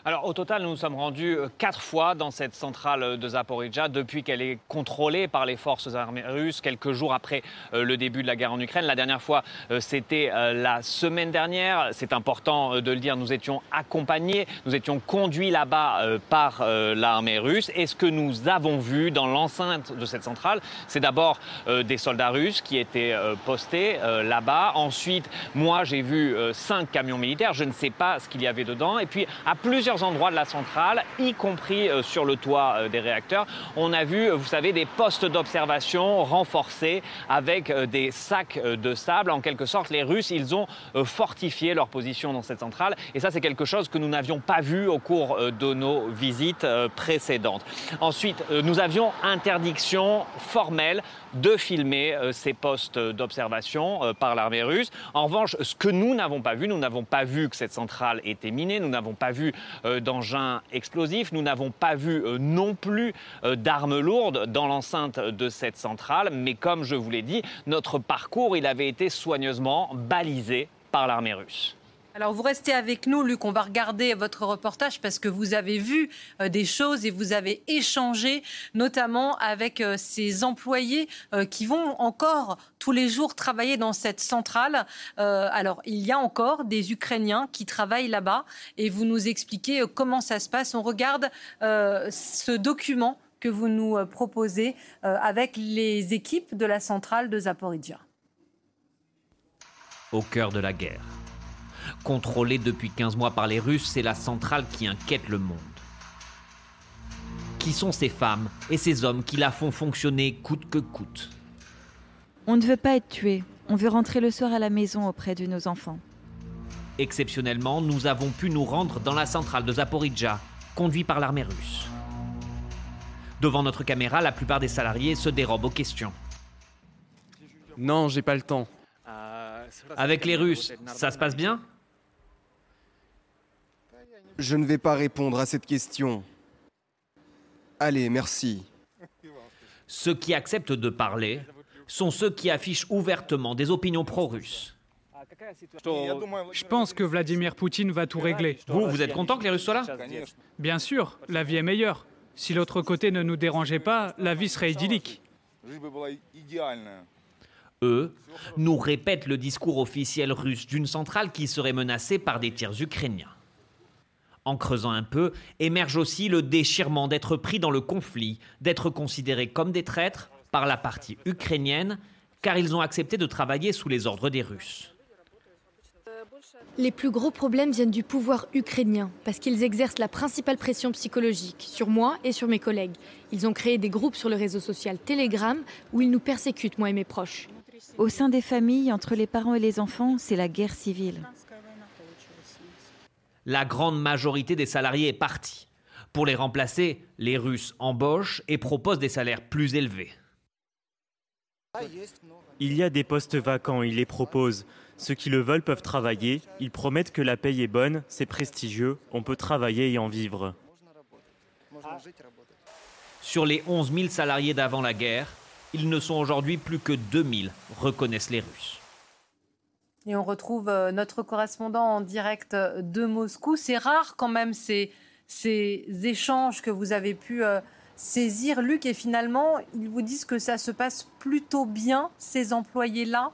S13: Alors au total, nous nous sommes rendus euh, quatre fois dans cette centrale de Zaporizhia depuis qu'elle est contrôlée par les forces armées russes quelques jours après euh, le début de la guerre en Ukraine. La dernière fois, euh, c'était la semaine dernière. C'est important de le dire, nous étions accompagnés, nous étions conduits là-bas par l'armée russe. Et ce que nous avons vu dans l'enceinte de cette centrale, c'est d'abord des soldats russes qui étaient postés là-bas. Ensuite, moi, j'ai vu cinq camions militaires. Je ne sais pas ce qu'il y avait dedans. Et puis, à plusieurs endroits de la centrale, y compris euh, sur le toit euh, des réacteurs. On a vu, euh, vous savez, des postes d'observation renforcés avec des sacs de sable. En quelque sorte, les Russes, ils ont fortifié leur position dans cette centrale. Et ça, c'est quelque chose que nous n'avions pas vu au cours de nos visites précédentes. Ensuite, nous avions interdiction formelle de filmer ces postes d'observation par l'armée russe. En revanche, ce que nous n'avons pas vu, nous n'avons pas vu que cette centrale était minée, nous n'avons pas vu d'engins explosifs. Nous n'avons pas vu euh, non plus euh, d'armes lourdes dans l'enceinte de cette centrale, mais comme je vous l'ai dit, notre parcours, avait été soigneusement balisé par l'armée russe.
S2: Alors vous restez avec nous, Luc, on va regarder votre reportage parce que vous avez vu euh, des choses et vous avez échangé notamment avec euh, ces employés euh, qui vont encore tous les jours travailler dans cette centrale. alors il y a encore des Ukrainiens qui travaillent là-bas et vous nous expliquez comment ça se passe. On regarde ce document que vous nous proposez avec les équipes de la centrale de Zaporizhia.
S14: Au cœur de la guerre Contrôlée depuis 15 mois par les Russes, c'est la centrale qui inquiète le monde. Qui sont ces femmes et ces hommes qui la font fonctionner coûte que coûte?
S15: On ne veut pas être tué. On veut rentrer le soir à la maison auprès de nos enfants.
S14: Exceptionnellement, nous avons pu nous rendre dans la centrale de Zaporizhia, conduite par l'armée russe. Devant notre caméra, la plupart des salariés se dérobent aux questions.
S16: Non, j'ai pas le temps.
S14: Avec les Russes, ça se passe bien?
S16: Je ne vais pas répondre à cette question. Allez, merci.
S14: Ceux qui acceptent de parler sont ceux qui affichent ouvertement des opinions pro-russes.
S5: Je pense que Vladimir Poutine va tout régler.
S14: Vous, vous êtes content que les Russes soient là?
S5: Bien sûr, la vie est meilleure. Si l'autre côté ne nous dérangeait pas, la vie serait idyllique.
S14: Eux nous répètent le discours officiel russe d'une centrale qui serait menacée par des tirs ukrainiens. En creusant un peu, émerge aussi le déchirement d'être pris dans le conflit, d'être considérés comme des traîtres par la partie ukrainienne, car ils ont accepté de travailler sous les ordres des Russes.
S1: Les plus gros problèmes viennent du pouvoir ukrainien, parce qu'ils exercent la principale pression psychologique sur moi et sur mes collègues. Ils ont créé des groupes sur le réseau social Telegram où ils nous persécutent, moi et mes proches.
S15: Au sein des familles, entre les parents et les enfants, c'est la guerre civile
S14: la grande majorité des salariés est partie. Pour les remplacer, les Russes embauchent et proposent des salaires plus élevés.
S17: Il y a des postes vacants, ils les proposent. Ceux qui le veulent peuvent travailler. Ils promettent que la paye est bonne, c'est prestigieux, on peut travailler et en vivre.
S14: Sur les 11 000 salariés d'avant la guerre, ils ne sont aujourd'hui plus que 2 000, reconnaissent les Russes.
S2: Et on retrouve euh, notre correspondant en direct de Moscou. C'est rare quand même ces, ces échanges que vous avez pu euh, saisir, Luc, et finalement, ils vous disent que ça se passe plutôt bien, ces employés-là?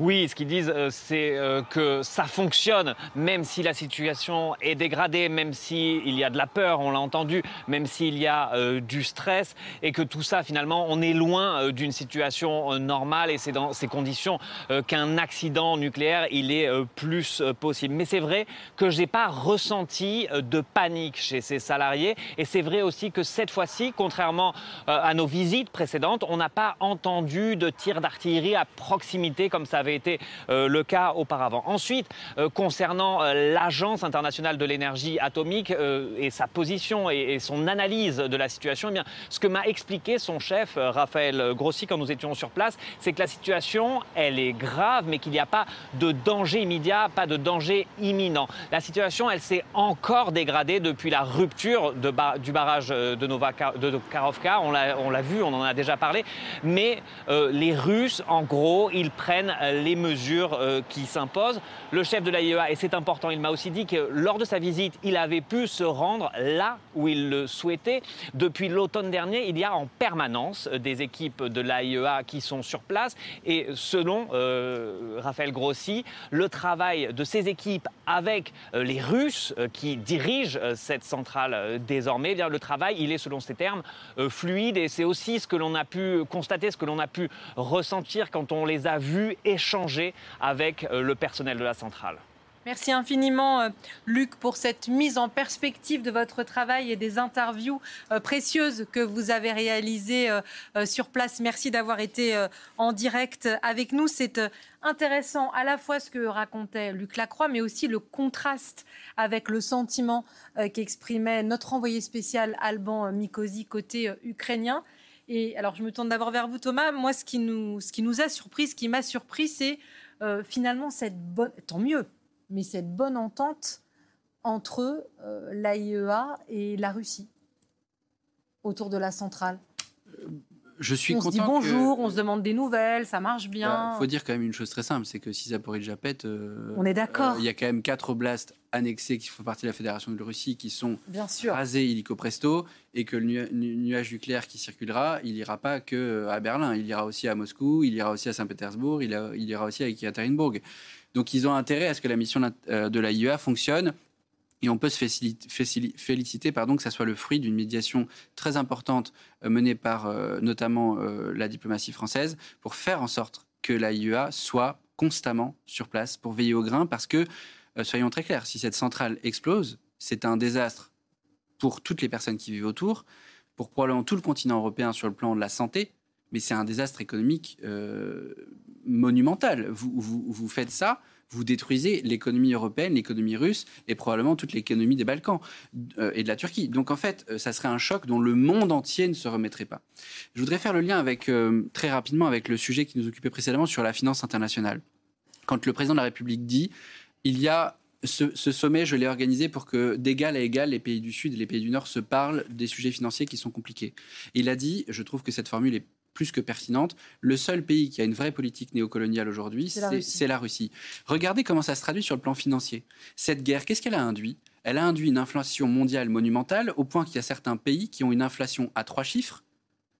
S13: Oui, ce qu'ils disent, euh, c'est euh, que ça fonctionne, même si la situation est dégradée, même s'il y a de la peur, on l'a entendu, même s'il y a euh, du stress, et que tout ça, finalement, on est loin d'une situation normale, et c'est dans ces conditions qu'un accident nucléaire, il est plus possible. Mais c'est vrai que je n'ai pas ressenti de panique chez ces salariés, et c'est vrai aussi que cette fois-ci, contrairement à nos visites précédentes, on n'a pas entendu de tirs d'artillerie à proximité comme ça avait été euh, le cas auparavant. Ensuite, euh, concernant euh, l'Agence internationale de l'énergie atomique et sa position et, son analyse de la situation, eh bien, ce que m'a expliqué son chef, Raphaël Grossi, quand nous étions sur place, c'est que la situation, elle est grave, mais qu'il n'y a pas de danger immédiat, pas de danger imminent. La situation, elle s'est encore dégradée depuis la rupture de du barrage de, Nova, de Karovka. On l'a vu, on en a déjà parlé. Mais les Russes, en gros, ils prennent les mesures euh, qui s'imposent. Le chef de l'AIEA, et c'est important, il m'a aussi dit que lors de sa visite, il avait pu se rendre là où il le souhaitait. Depuis l'automne dernier, il y a en permanence des équipes de l'AIEA qui sont sur place. Et selon euh, Raphaël Grossi, le travail de ces équipes avec euh, les Russes qui dirigent cette centrale désormais, eh bien, le travail, il est selon ces termes fluide. Et c'est aussi ce que l'on a pu constater, ce que l'on a pu ressentir quand on les a vus échanger échanger avec euh, le personnel de la centrale.
S2: Merci infiniment, euh, Luc, pour cette mise en perspective de votre travail et des interviews euh, précieuses que vous avez réalisées sur place. Merci d'avoir été en direct avec nous. C'est intéressant à la fois ce que racontait Luc Lacroix, mais aussi le contraste avec le sentiment qu'exprimait notre envoyé spécial Alban Mikosi côté ukrainien. Et alors, je me tourne d'abord vers vous, Thomas. Moi, ce qui nous, ce qui nous a surpris, ce qui m'a surpris, c'est euh, finalement cette bonne, tant mieux, mais cette bonne entente entre euh, l'AIEA et la Russie autour de la centrale.
S7: Euh, je suis
S2: on
S7: content.
S2: se dit bonjour, on se demande des nouvelles, ça marche bien.
S7: Il bah, faut dire quand même une chose très simple, c'est que si Zaporizhzhia pète, euh,
S2: on est d'accord.
S7: Il y a quand même quatre oblasts annexés qui font partie de la Fédération de Russie qui sont
S2: bien sûr.
S7: rasés illico presto et que le nuage nucléaire qui circulera, il ira pas que euh, à Berlin, il ira aussi à Moscou, il ira aussi à Saint-Pétersbourg, il, il, ira aussi à Ekaterinbourg. Donc ils ont intérêt à ce que la mission euh, de l'AIEA fonctionne et on peut se féliciter pardon, que ça soit le fruit d'une médiation très importante euh, menée par euh, notamment euh, la diplomatie française pour faire en sorte que l'AIEA soit constamment sur place pour veiller au grain parce que, soyons très clairs, si cette centrale explose, c'est un désastre pour toutes les personnes qui vivent autour, pour probablement tout le continent européen sur le plan de la santé, mais c'est un désastre économique monumental. Vous, faites ça, vous détruisez l'économie européenne, l'économie russe et probablement toute l'économie des Balkans euh, et de la Turquie. Donc en fait, euh, ça serait un choc dont le monde entier ne se remettrait pas. Je voudrais faire le lien avec, euh, très rapidement avec le sujet qui nous occupait précédemment sur la finance internationale. Quand le président de la République dit il y a ce, ce, sommet, je l'ai organisé pour que d'égal à égal, les pays du Sud et les pays du Nord se parlent des sujets financiers qui sont compliqués. il a dit, je trouve que cette formule est plus que pertinente. Le seul pays qui a une vraie politique néocoloniale aujourd'hui, c'est la, Russie. Regardez comment ça se traduit sur le plan financier. Cette guerre, qu'est-ce qu'elle a induit? Elle a induit une inflation mondiale monumentale au point qu'il y a certains pays qui ont une inflation à trois chiffres.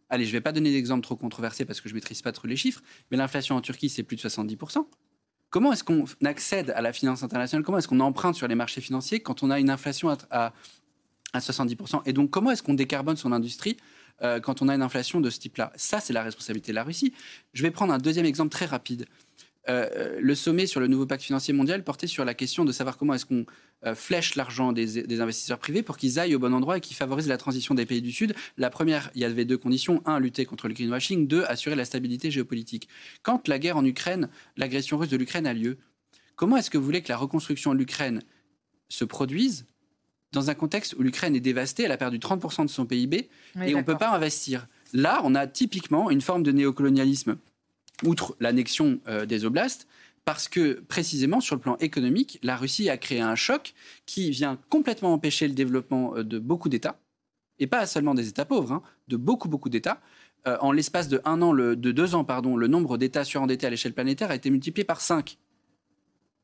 S7: Allez, je ne vais pas donner d'exemple trop controversé parce que je ne maîtrise pas trop les chiffres, mais l'inflation en Turquie, c'est plus de 70%. Comment est-ce qu'on accède à la finance internationale? Comment est-ce qu'on emprunte sur les marchés financiers quand on a une inflation à, à, à 70% Et donc, comment est-ce qu'on décarbone son industrie euh, quand on a une inflation de ce type-là. Ça, c'est la responsabilité de la Russie. Je vais prendre un deuxième exemple très rapide. Euh, le sommet sur le nouveau pacte financier mondial portait sur la question de savoir comment est-ce qu'on euh, flèche l'argent des, investisseurs privés pour qu'ils aillent au bon endroit et qu'ils favorisent la transition des pays du Sud. La première, il y avait deux conditions. Un, lutter contre le greenwashing. Deux, assurer la stabilité géopolitique. Quand la guerre en Ukraine, l'agression russe de l'Ukraine a lieu, comment est-ce que vous voulez que la reconstruction de l'Ukraine se produise dans un contexte où l'Ukraine est dévastée, elle a perdu 30% de son PIB, et on ne peut pas investir. Là, on a typiquement une forme de néocolonialisme, outre l'annexion euh, des oblasts, parce que précisément sur le plan économique, la Russie a créé un choc qui vient complètement empêcher le développement euh, de beaucoup d'États, et pas seulement des États pauvres, hein, de beaucoup, beaucoup d'États. Euh, en l'espace de un an, le, de deux ans, pardon, le nombre d'États surendettés à l'échelle planétaire a été multiplié par 5.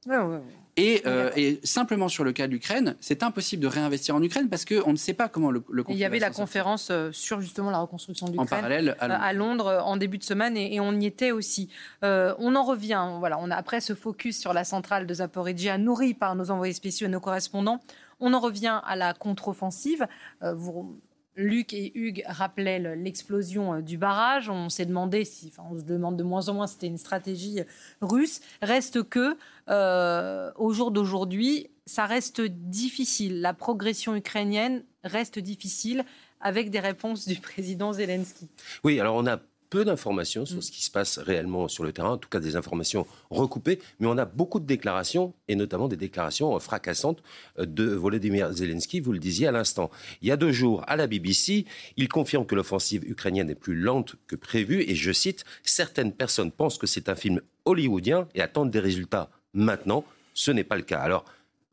S7: Euh, et, simplement sur le cas de l'Ukraine, c'est impossible de réinvestir en Ukraine parce qu'on ne sait pas comment le, le
S2: Il y avait la conférence euh, sur justement la reconstruction de l'Ukraine
S7: en parallèle
S2: à Londres. en début de semaine et, on y était aussi. on en revient, voilà, on a après ce focus sur la centrale de Zaporizhia nourrie par nos envoyés spéciaux et nos correspondants. On en revient à la contre-offensive. vous Luc et Hugues rappelaient l'explosion euh, du barrage. On s'est demandé si, enfin, on se demande de moins en moins si c'était une stratégie russe. Reste que, euh, au jour d'aujourd'hui, ça reste difficile. La progression ukrainienne reste difficile avec des réponses du président Zelensky.
S11: Oui, alors on a peu d'informations sur mm. ce qui se passe réellement sur le terrain, en tout cas des informations recoupées, mais on a beaucoup de déclarations, et notamment des déclarations fracassantes de Volodymyr Zelensky, vous le disiez à l'instant. Il y a deux jours, à la BBC, il confirme que l'offensive ukrainienne est plus lente que prévu, et je cite, certaines personnes pensent que c'est un film hollywoodien et attendent des résultats maintenant. Ce n'est pas le cas. Alors,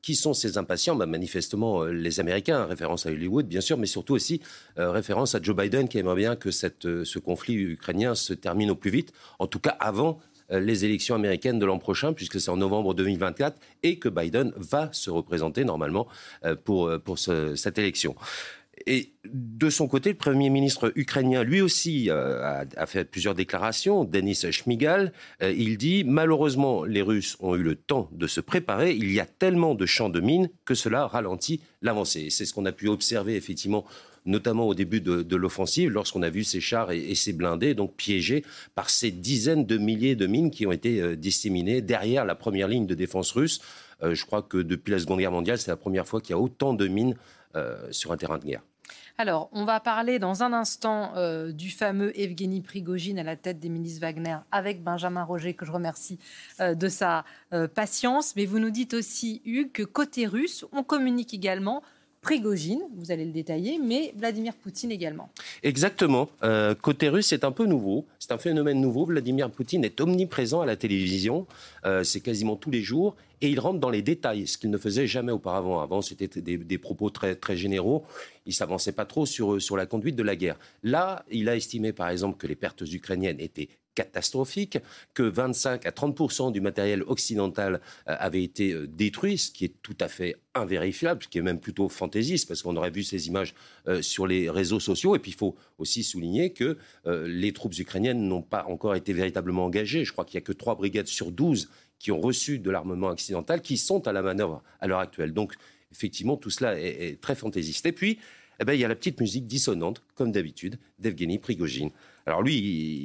S11: qui sont ces impatients? Bah, Manifestement, euh, les Américains, référence à Hollywood, bien sûr, mais surtout aussi euh, référence à Joe Biden, qui aimerait bien que cette, euh, ce conflit ukrainien se termine au plus vite, en tout cas avant les élections américaines de l'an prochain, puisque c'est en novembre 2024, et que Biden va se représenter normalement pour, pour cette élection. Et de son côté, le Premier ministre ukrainien, lui aussi, euh, a, fait plusieurs déclarations. Denis Shmigal, euh, il dit Malheureusement, les Russes ont eu le temps de se préparer. Il y a tellement de champs de mines que cela ralentit l'avancée. C'est ce qu'on a pu observer, effectivement, notamment au début de, l'offensive, lorsqu'on a vu ces chars et, ces blindés donc piégés par ces dizaines de milliers de mines qui ont été euh, disséminées derrière la première ligne de défense russe. je crois que depuis la Seconde Guerre mondiale, c'est la première fois qu'il y a autant de mines sur un terrain de guerre.
S2: Alors, on va parler dans un instant euh, du fameux Evgeny Prigogine à la tête des ministres Wagner avec Benjamin Roger, que je remercie euh, de sa euh, patience. Mais vous nous dites aussi, Hugues, que côté russe, on communique également Prigogine, vous allez le détailler, mais Vladimir Poutine également.
S11: Exactement. Euh, côté russe, c'est un peu nouveau. C'est un phénomène nouveau. Vladimir Poutine est omniprésent à la télévision. Euh, c'est quasiment tous les jours. Et il rentre dans les détails, ce qu'il ne faisait jamais auparavant. Avant, c'était des, propos très, généraux. Il s'avançait pas trop sur la conduite de la guerre. Là, il a estimé, par exemple, que les pertes ukrainiennes étaient catastrophique, que 25 à 30 du matériel occidental euh, avait été euh, détruit, ce qui est tout à fait invérifiable, ce qui est même plutôt fantaisiste, parce qu'on aurait vu ces images euh, sur les réseaux sociaux. Et puis il faut aussi souligner que les troupes ukrainiennes n'ont pas encore été véritablement engagées. Je crois qu'il n'y a que 3 brigades sur 12 qui ont reçu de l'armement occidental, qui sont à la manœuvre à l'heure actuelle. Donc effectivement, tout cela est, très fantaisiste. Et puis, eh ben, il y a la petite musique dissonante, comme d'habitude, d'Evgeny Prigogine. Alors lui,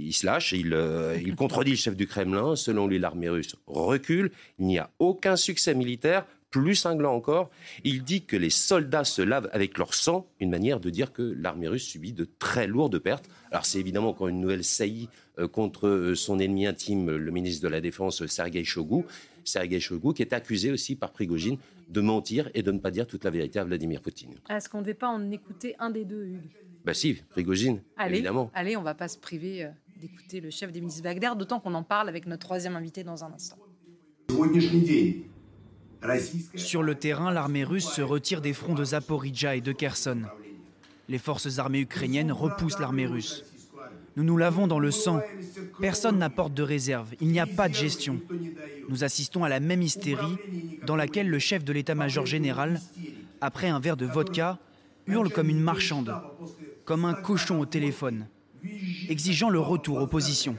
S11: il, se lâche, il, euh, il contredit le chef du Kremlin. Selon lui, l'armée russe recule. Il n'y a aucun succès militaire. Plus cinglant encore, il dit que les soldats se lavent avec leur sang, une manière de dire que l'armée russe subit de très lourdes pertes. Alors c'est évidemment encore une nouvelle saillie euh, contre euh, son ennemi intime, le ministre de la Défense Sergei Shoigu. Sergei Shoigu, qui est accusé aussi par Prigogine de mentir et de ne pas dire toute la vérité à Vladimir Poutine.
S2: Est-ce qu'on ne devait pas en écouter un des deux, Hugues?
S11: Bah si, Prigogine,
S2: allez,
S11: évidemment.
S2: Allez, on va pas se priver euh, d'écouter le chef des ministres Wagner, d'autant qu'on en parle avec notre troisième invité dans un instant.
S4: Sur le terrain, l'armée russe se retire des fronts de Zaporizhia et de Kherson. Les forces armées ukrainiennes repoussent l'armée russe. Nous nous lavons dans le sang. Personne n'apporte de réserve. Il n'y a pas de gestion. Nous assistons à la même hystérie dans laquelle le chef de l'état-major général, après un verre de vodka, hurle comme une marchande comme un cochon au téléphone, exigeant le retour aux positions.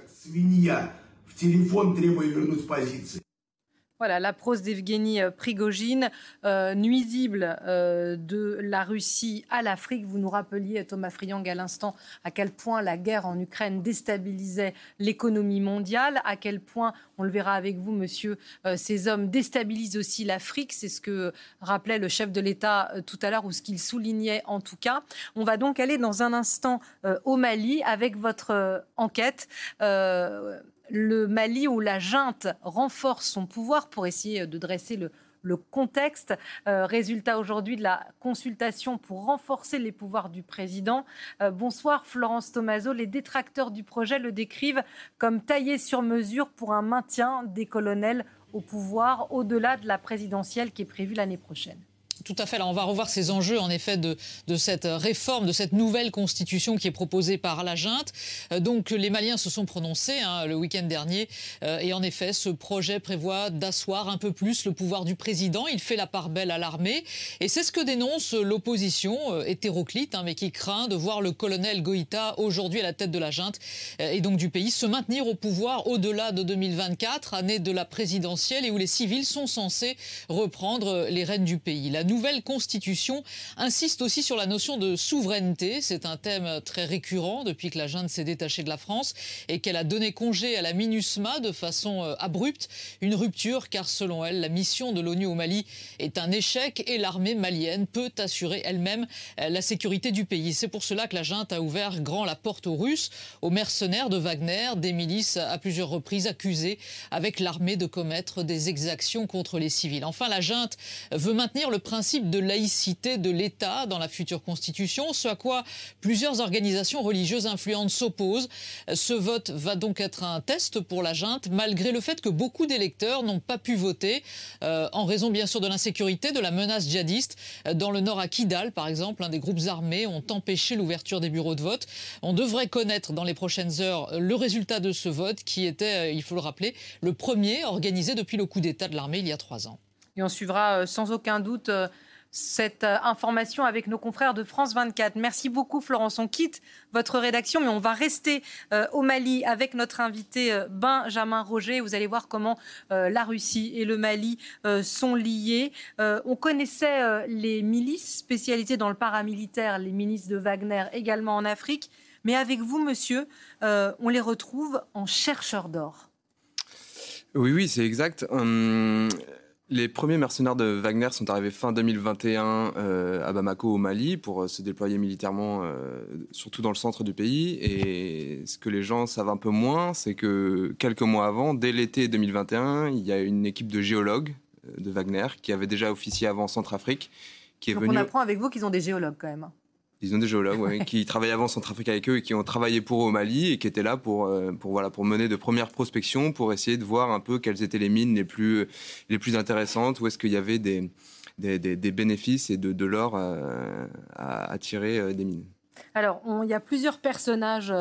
S2: Voilà, la prose d'Evgeny euh, Prigogine, euh, nuisible euh, de la Russie à l'Afrique. Vous nous rappeliez, Thomas Friang, à l'instant, à quel point la guerre en Ukraine déstabilisait l'économie mondiale, à quel point, on le verra avec vous, monsieur, ces hommes déstabilisent aussi l'Afrique. C'est ce que rappelait le chef de l'État tout à l'heure, ou ce qu'il soulignait en tout cas. On va donc aller dans un instant au Mali avec votre enquête le Mali où la junte renforce son pouvoir pour essayer de dresser le, contexte. Euh, résultat aujourd'hui de la consultation pour renforcer les pouvoirs du président. Euh, bonsoir Florence Tomaso. Les détracteurs du projet le décrivent comme taillé sur mesure pour un maintien des colonels au pouvoir au-delà de la présidentielle qui est prévue l'année prochaine.
S18: Tout à fait. Là, on va revoir ces enjeux, en effet, de, cette réforme, de cette nouvelle constitution qui est proposée par la junte. Euh, donc, les Maliens se sont prononcés hein, le week-end dernier. Euh, et en effet, ce projet prévoit d'asseoir un peu plus le pouvoir du président. Il fait la part belle à l'armée. Et c'est ce que dénonce l'opposition euh, hétéroclite, hein, mais qui craint de voir le colonel Goïta, aujourd'hui à la tête de la junte, et donc du pays, se maintenir au pouvoir au-delà de 2024, année de la présidentielle, et où les civils sont censés reprendre les rênes du pays. Nouvelle constitution insiste aussi sur la notion de souveraineté. C'est un thème très récurrent depuis que la junte s'est détachée de la France et qu'elle a donné congé à la MINUSMA de façon euh, abrupte. Une rupture car selon elle, la mission de l'ONU au Mali est un échec et l'armée malienne peut assurer elle-même euh, la sécurité du pays. C'est pour cela que la junte a ouvert grand la porte aux Russes, aux mercenaires de Wagner, des milices à plusieurs reprises accusées avec l'armée de commettre des exactions contre les civils. Enfin, la junte veut maintenir le principe principe de laïcité de l'État dans la future constitution, ce à quoi plusieurs organisations religieuses influentes s'opposent. Ce vote va donc être un test pour la junte, malgré le fait que beaucoup d'électeurs n'ont pas pu voter, euh, en raison bien sûr de l'insécurité, de la menace djihadiste. Dans le nord à Kidal, par exemple, un des groupes armés ont empêché l'ouverture des bureaux de vote. On devrait connaître dans les prochaines heures le résultat de ce vote, qui était, euh, il faut le rappeler, le premier organisé depuis le coup d'État de l'armée il y a trois ans.
S2: Et on suivra euh, sans aucun doute euh, cette euh, information avec nos confrères de France 24. Merci beaucoup Florence. On quitte votre rédaction, mais on va rester au Mali avec notre invité Benjamin Roger. Vous allez voir comment la Russie et le Mali sont liés. on connaissait les milices spécialisées dans le paramilitaire, les milices de Wagner également en Afrique. Mais avec vous, monsieur, on les retrouve en chercheurs d'or.
S19: Oui, oui, c'est exact. Hum, les premiers mercenaires de Wagner sont arrivés fin 2021 euh, à Bamako au Mali pour euh, se déployer militairement, euh, surtout dans le centre du pays. Et ce que les gens savent un peu moins, c'est que quelques mois avant, dès l'été 2021, il y a une équipe de géologues de Wagner qui avait déjà officié avant en Centrafrique. Qui est
S2: Donc on apprend avec vous qu'ils ont des géologues quand même.
S19: Ils ont des géologues qui travaillaient avant en Centrafrique avec eux et qui ont travaillé pour eux au Mali et qui étaient là pour, euh, pour, voilà, pour mener de premières prospections, pour essayer de voir un peu quelles étaient les mines les plus, les plus intéressantes, où est-ce qu'il y avait des, des, des, bénéfices et de, de l'or euh, à, à, tirer euh, des mines.
S2: Alors, il y a plusieurs personnages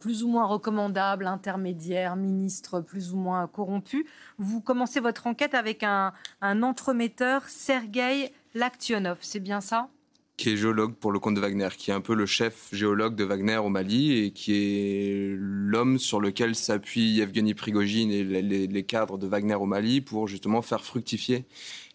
S2: plus ou moins recommandables, intermédiaires, ministres plus ou moins corrompus. Vous commencez votre enquête avec un, un entremetteur, Sergei Laktionov, c'est bien ça?
S19: Qui est géologue pour le compte de Wagner, qui est un peu le chef géologue de Wagner au Mali et qui est l'homme sur lequel s'appuie Yevgeny Prigogine et les, cadres de Wagner au Mali pour justement faire fructifier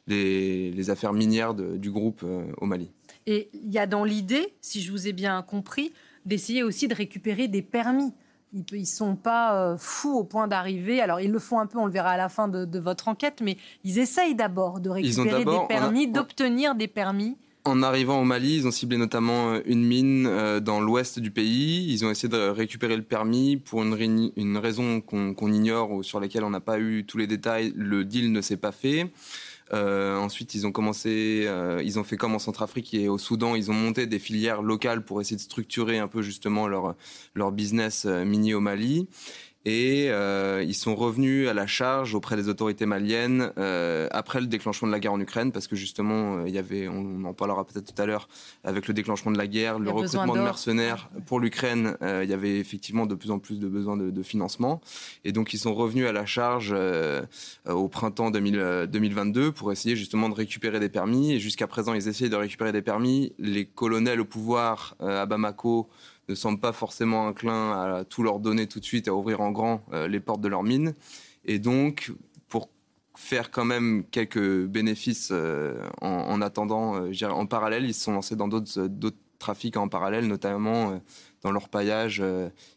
S19: les, affaires minières du groupe euh, au Mali.
S2: Et il y a dans l'idée, si je vous ai bien compris, d'essayer aussi de récupérer des permis. Ils ne sont pas euh, fous au point d'arriver. Alors, ils le font un peu, on le verra à la fin de, votre enquête, mais ils essayent d'abord de récupérer des permis, d'obtenir des permis
S19: en arrivant au Mali, ils ont ciblé notamment euh, une mine euh, dans l'ouest du pays. Ils ont essayé de récupérer le permis pour une, raison qu'on ignore ou sur laquelle on n'a pas eu tous les détails. Le deal ne s'est pas fait. Euh, ensuite, ils ont commencé, ils ont fait comme en Centrafrique et au Soudan, ils ont monté des filières locales pour essayer de structurer un peu justement leur business minier au Mali et euh, ils sont revenus à la charge auprès des autorités maliennes euh, après le déclenchement de la guerre en Ukraine parce que justement euh, il y avait on, en parlera peut-être tout à l'heure avec le déclenchement de la guerre le recrutement de mercenaires pour l'Ukraine euh, il y avait effectivement de plus en plus de besoins de, de financement. Et donc ils sont revenus à la charge euh, au printemps 2000, 2022 pour essayer justement de récupérer des permis. Et jusqu'à présent ils essayaient de récupérer des permis. Les colonels au pouvoir à Bamako ne semblent pas forcément inclins à tout leur donner tout de suite, à ouvrir en grand euh, les portes de leur mine. Et donc, pour faire quand même quelques bénéfices euh, en, attendant, euh, en parallèle, ils se sont lancés dans d'autres trafics en parallèle, notamment dans leur paillage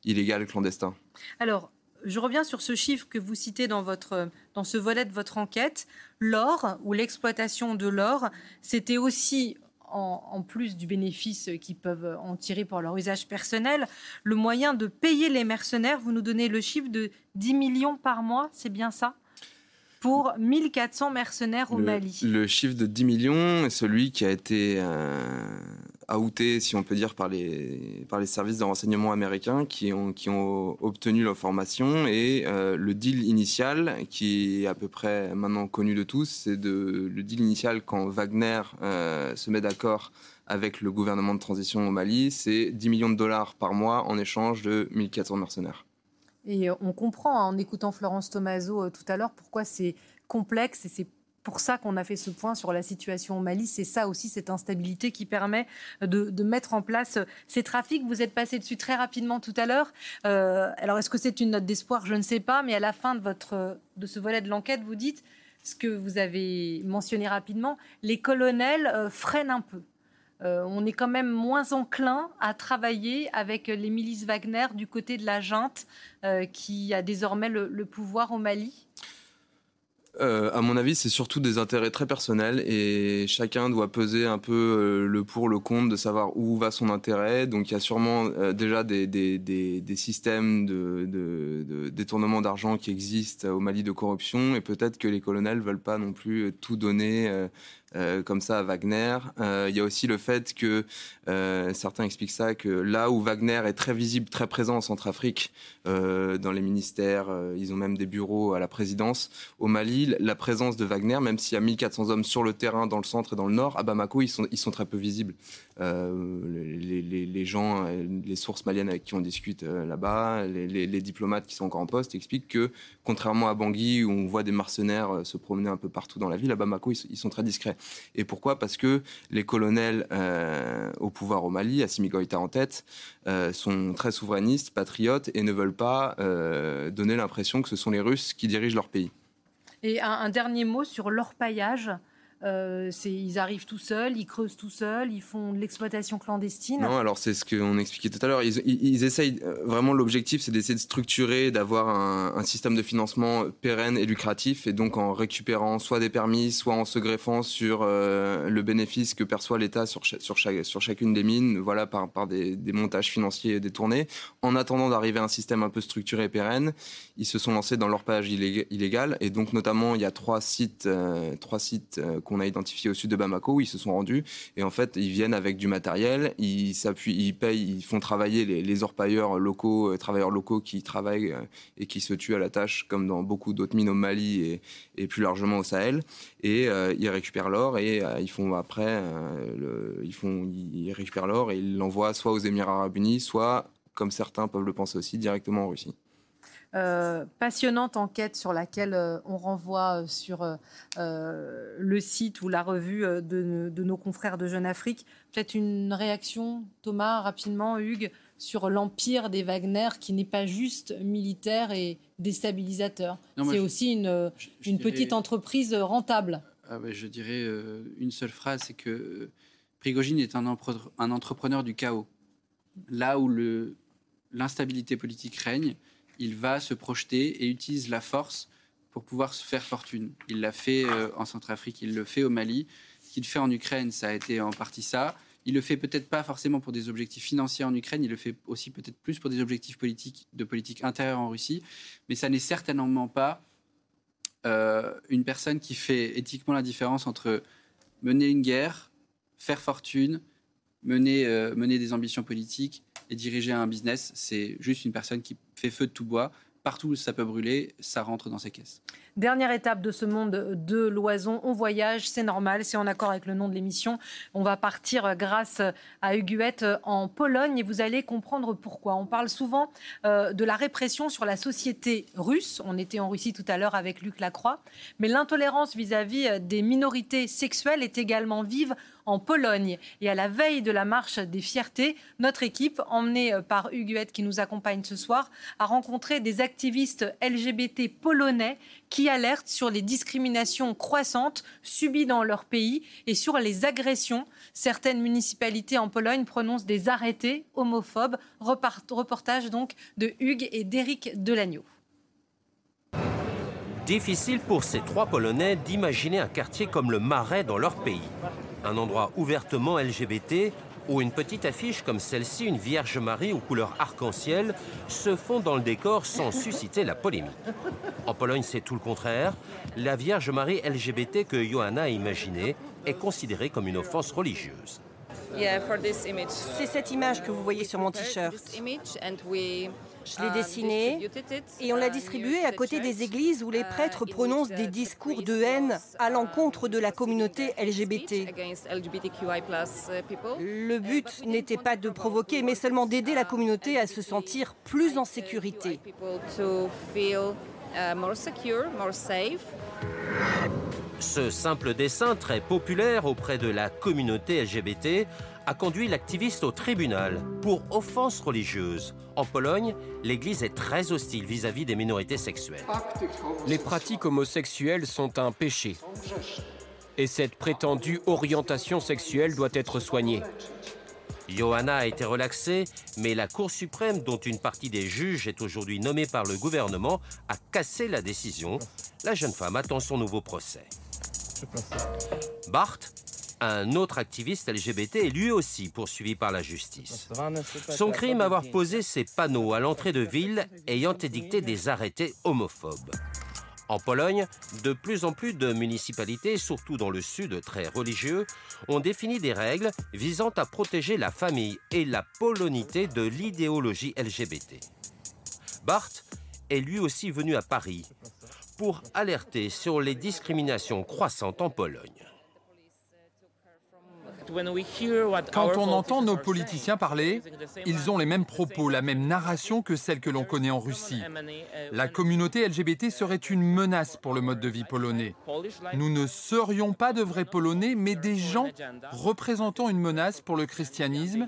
S19: illégal clandestin.
S2: Alors, je reviens sur ce chiffre que vous citez dans, votre, dans ce volet de votre enquête. L'or ou l'exploitation de l'or, c'était aussi en, plus du bénéfice qu'ils peuvent en tirer pour leur usage personnel, le moyen de payer les mercenaires, vous nous donnez le chiffre de 10 millions par mois, c'est bien ça? Pour 1400 mercenaires au Mali.
S19: Le chiffre de 10 millions est celui qui a été euh, outé, si on peut dire, par les, par les services de renseignement américains qui ont, qui ont obtenu l'information. Et euh, le deal initial, qui est à peu près maintenant connu de tous, c'est de, le deal initial quand Wagner euh, se met d'accord avec le gouvernement de transition au Mali, c'est 10 millions de dollars par mois en échange de 1400 mercenaires.
S2: Et on comprend hein, en écoutant Florence Tomaso euh, tout à l'heure pourquoi c'est complexe et c'est pour ça qu'on a fait ce point sur la situation au Mali. C'est ça aussi, cette instabilité qui permet de, mettre en place ces trafics. Vous êtes passé dessus très rapidement tout à l'heure. Euh, alors, est-ce que c'est une note d'espoir? Je ne sais pas. Mais à la fin de, votre, de ce volet de l'enquête, vous dites ce que vous avez mentionné rapidement les colonels euh, freinent un peu. Euh, on est quand même moins enclin à travailler avec les milices Wagner du côté de la junte qui a désormais le pouvoir au Mali
S19: euh, à mon avis, c'est surtout des intérêts très personnels et chacun doit peser un peu euh, le pour, le contre, de savoir où va son intérêt. Donc il y a sûrement euh, déjà des, des, des, des, systèmes de, de, de détournement d'argent qui existent au Mali de corruption et peut-être que les colonels veulent pas non plus tout donner euh, comme ça à Wagner. Euh, il y a aussi le fait que euh, certains expliquent ça que là où Wagner est très visible, très présent en Centrafrique, dans les ministères, ils ont même des bureaux à la présidence. Au Mali, la présence de Wagner, même s'il y a 1400 hommes sur le terrain dans le centre et dans le nord, à Bamako, ils sont, ils sont très peu visibles. Les, les, gens, les sources maliennes avec qui on discute là-bas, les, diplomates qui sont encore en poste expliquent que, contrairement à Bangui, où on voit des mercenaires se promener un peu partout dans la ville, à Bamako, ils sont très discrets. Et pourquoi? Parce que les colonels euh, au pouvoir au Mali, Assimi Goïta en tête, euh, sont très souverainistes, patriotes et ne veulent pas euh, donner l'impression que ce sont les Russes qui dirigent leur pays.
S2: Et un, dernier mot sur l'orpaillage. Euh, ils arrivent tout seuls, ils creusent tout seuls, ils font de l'exploitation clandestine.
S19: Non, alors c'est ce qu'on expliquait tout à l'heure. Ils, essayent euh, vraiment l'objectif, c'est d'essayer de structurer, d'avoir un, système de financement pérenne et lucratif, et donc en récupérant soit des permis, soit en se greffant sur euh, le bénéfice que perçoit l'État sur, chacune des mines, voilà par, des, montages financiers détournés. En attendant d'arriver à un système un peu structuré et pérenne, ils se sont lancés dans l'orpaillage illégal, et donc notamment il y a trois sites, trois sites qu'on a identifié au sud de Bamako où ils se sont rendus. Et en fait, ils viennent avec du matériel, ils s'appuient, ils payent, ils font travailler les, orpailleurs locaux, euh, travailleurs locaux qui travaillent euh, et qui se tuent à la tâche, comme dans beaucoup d'autres mines au Mali et, plus largement au Sahel. Et euh, ils récupèrent l'or et ils font après, ils récupèrent l'or et ils l'envoient soit aux Émirats Arabes Unis, soit comme certains peuvent le penser aussi, directement en Russie.
S2: Euh, passionnante enquête sur laquelle euh, on renvoie euh, sur le site ou la revue de, nos confrères de Jeune Afrique. Peut-être une réaction, Thomas, rapidement, Hugues, sur l'empire des Wagner qui n'est pas juste militaire et déstabilisateur. C'est aussi une, une petite entreprise rentable.
S7: Ah je dirais une seule phrase, c'est que Prigogine est un, un entrepreneur du chaos. Là où l'instabilité politique règne, il va se projeter et utilise la force pour pouvoir se faire fortune. Il l'a fait euh, en Centrafrique, il le fait au Mali. Ce qu'il fait en Ukraine, ça a été en partie ça. Il le fait peut-être pas forcément pour des objectifs financiers en Ukraine, il le fait aussi peut-être plus pour des objectifs politiques, de politique intérieure en Russie. Mais ça n'est certainement pas euh, une personne qui fait éthiquement la différence entre mener une guerre, faire fortune, mener, euh, mener des ambitions politiques et diriger un business, c'est juste une personne qui fait feu de tout bois. Partout où ça peut brûler, ça rentre dans ses caisses.
S2: Dernière étape de ce monde de l'oison. On voyage, c'est normal, c'est en accord avec le nom de l'émission. On va partir grâce à Huguette en Pologne et vous allez comprendre pourquoi. On parle souvent euh, de la répression sur la société russe. On était en Russie tout à l'heure avec Luc Lacroix. Mais l'intolérance vis-à-vis des minorités sexuelles est également vive en Pologne. Et à la veille de la marche des fiertés, notre équipe, emmenée par Huguette qui nous accompagne ce soir, a rencontré des activistes LGBT polonais qui alertent sur les discriminations croissantes subies dans leur pays et sur les agressions. Certaines municipalités en Pologne prononcent des arrêtés homophobes. Reportage donc de Hugues et d'Éric Delagneau.
S20: Difficile pour ces trois Polonais d'imaginer un quartier comme le Marais dans leur pays. Un endroit ouvertement LGBT
S11: ou une petite affiche comme celle-ci, une Vierge Marie aux couleurs arc-en-ciel, se font dans le décor sans susciter la polémique. En Pologne, c'est tout le contraire. La Vierge Marie LGBT que Johanna a imaginée est considérée comme une offense religieuse.
S21: C'est cette image que vous voyez sur mon t-shirt. Je l'ai dessinée et on l'a distribuée à côté des églises où les prêtres prononcent des discours de haine à l'encontre de la communauté LGBT. Le but n'était pas de provoquer, mais seulement d'aider la communauté à se sentir plus en sécurité.
S11: Ce simple dessin très populaire auprès de la communauté LGBT a conduit l'activiste au tribunal pour offense religieuse. En Pologne, l'Église est très hostile vis-à-vis des minorités sexuelles.
S22: Les pratiques homosexuelles sont un péché. Et cette prétendue orientation sexuelle doit être soignée.
S11: Johanna a été relaxée, mais la Cour suprême, dont une partie des juges est aujourd'hui nommée par le gouvernement, a cassé la décision. La jeune femme attend son nouveau procès. Bart, un autre activiste LGBT, est lui aussi poursuivi par la justice. Son crime, avoir posé ces panneaux à l'entrée de ville ayant édicté des arrêtés homophobes. En Pologne, de plus en plus de municipalités, surtout dans le sud très religieux, ont défini des règles visant à protéger la famille et la polonité de l'idéologie LGBT. Bart est lui aussi venu à Paris pour alerter sur les discriminations croissantes en Pologne.
S23: Quand on entend nos politiciens parler, ils ont les mêmes propos, la même narration que celle que l'on connaît en Russie. La communauté LGBT serait une menace pour le mode de vie polonais. Nous ne serions pas de vrais Polonais, mais des gens représentant une menace pour le christianisme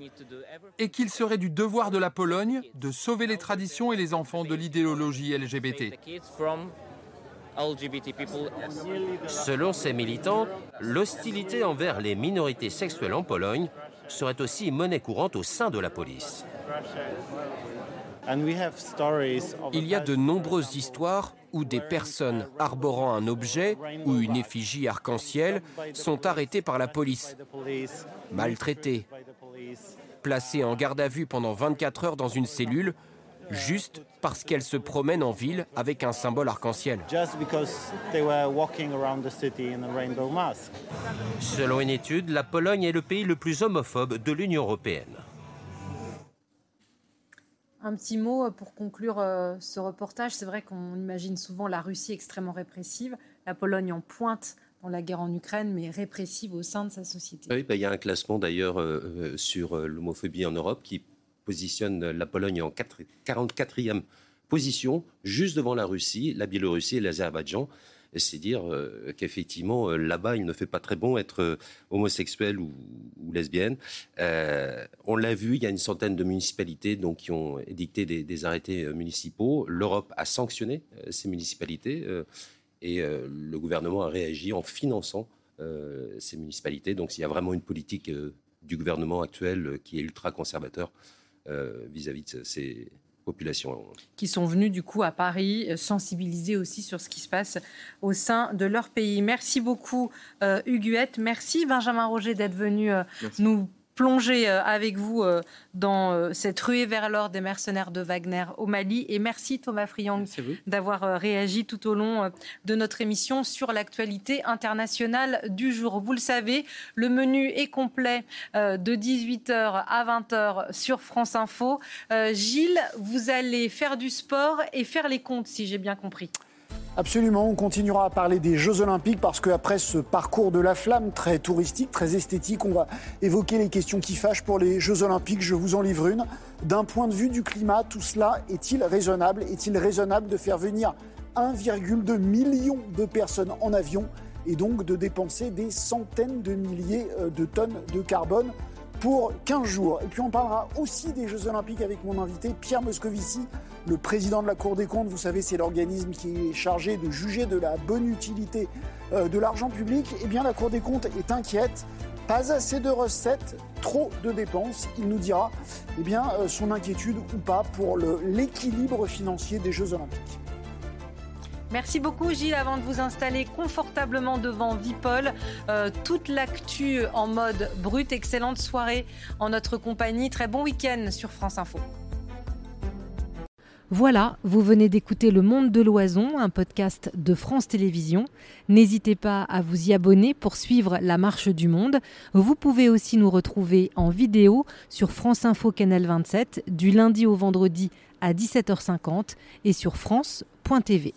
S23: et qu'il serait du devoir de la Pologne de sauver les traditions et les enfants de l'idéologie LGBT.
S11: Selon ces militants, l'hostilité envers les minorités sexuelles en Pologne serait aussi monnaie courante au sein de la police.
S22: Il y a de nombreuses histoires où des personnes arborant un objet ou une effigie arc-en-ciel sont arrêtées par la police, maltraitées, placées en garde à vue pendant 24 heures dans une cellule juste parce qu'elles se promènent en ville avec un symbole arc-en-ciel.
S11: Selon une étude, la Pologne est le pays le plus homophobe de l'Union européenne.
S2: Un petit mot pour conclure euh, ce reportage. C'est vrai qu'on imagine souvent la Russie extrêmement répressive, la Pologne en pointe dans la guerre en Ukraine, mais répressive au sein de sa société.
S24: Oui, bah, il y a un classement d'ailleurs euh, euh, sur l'homophobie en Europe qui positionne la Pologne en 44e position, juste devant la Russie, la Biélorussie et l'Azerbaïdjan. C'est dire euh, qu'effectivement, euh, là-bas, il ne fait pas très bon être euh, homosexuel ou, lesbienne. on l'a vu, il y a une centaine de municipalités donc, qui ont édicté des, arrêtés municipaux. L'Europe a sanctionné ces municipalités et le gouvernement a réagi en finançant ces municipalités. Donc il y a vraiment une politique du gouvernement actuel qui est ultra conservateur euh, vis-à-vis de ces populations.
S2: Qui sont venues du coup à Paris euh, sensibiliser aussi sur ce qui se passe au sein de leur pays. Merci beaucoup euh, Huguette, merci Benjamin Roger d'être venu nous plonger euh, avec vous euh, dans euh, cette ruée vers l'or des mercenaires de Wagner au Mali. Et merci Thomas Friang d'avoir réagi tout au long de notre émission sur l'actualité internationale du jour. Vous le savez, le menu est complet de 18h à 20h sur France Info. Gilles, vous allez faire du sport et faire les comptes, si j'ai bien compris.
S25: Absolument, on continuera à parler des Jeux Olympiques parce qu'après ce parcours de la flamme très touristique, très esthétique, on va évoquer les questions qui fâchent pour les Jeux Olympiques. Je vous en livre une. D'un point de vue du climat, tout cela est-il raisonnable? Est-il raisonnable de faire venir 1,2 million de personnes en avion et donc de dépenser des centaines de milliers euh, de tonnes de carbone? Pour 15 jours. Et puis on parlera aussi des Jeux Olympiques avec mon invité Pierre Moscovici, le président de la Cour des comptes. Vous savez, c'est l'organisme qui est chargé de juger de la bonne utilité euh, de l'argent public. Eh bien, la Cour des comptes est inquiète. Pas assez de recettes, trop de dépenses. Il nous dira eh euh, son inquiétude ou pas pour l'équilibre financier des Jeux Olympiques.
S26: Merci beaucoup Gilles. Avant de vous installer confortablement devant Vipol, euh, toute l'actu en mode brut. Excellente soirée en notre compagnie. Très bon week-end sur France Info.
S2: Voilà, vous venez d'écouter Le Monde de l'Oison, un podcast de France Télévisions. N'hésitez pas à vous y abonner pour suivre la marche du monde. Vous pouvez aussi nous retrouver en vidéo sur France Info Canal 27 du lundi au vendredi à 17h50 et sur France.tv.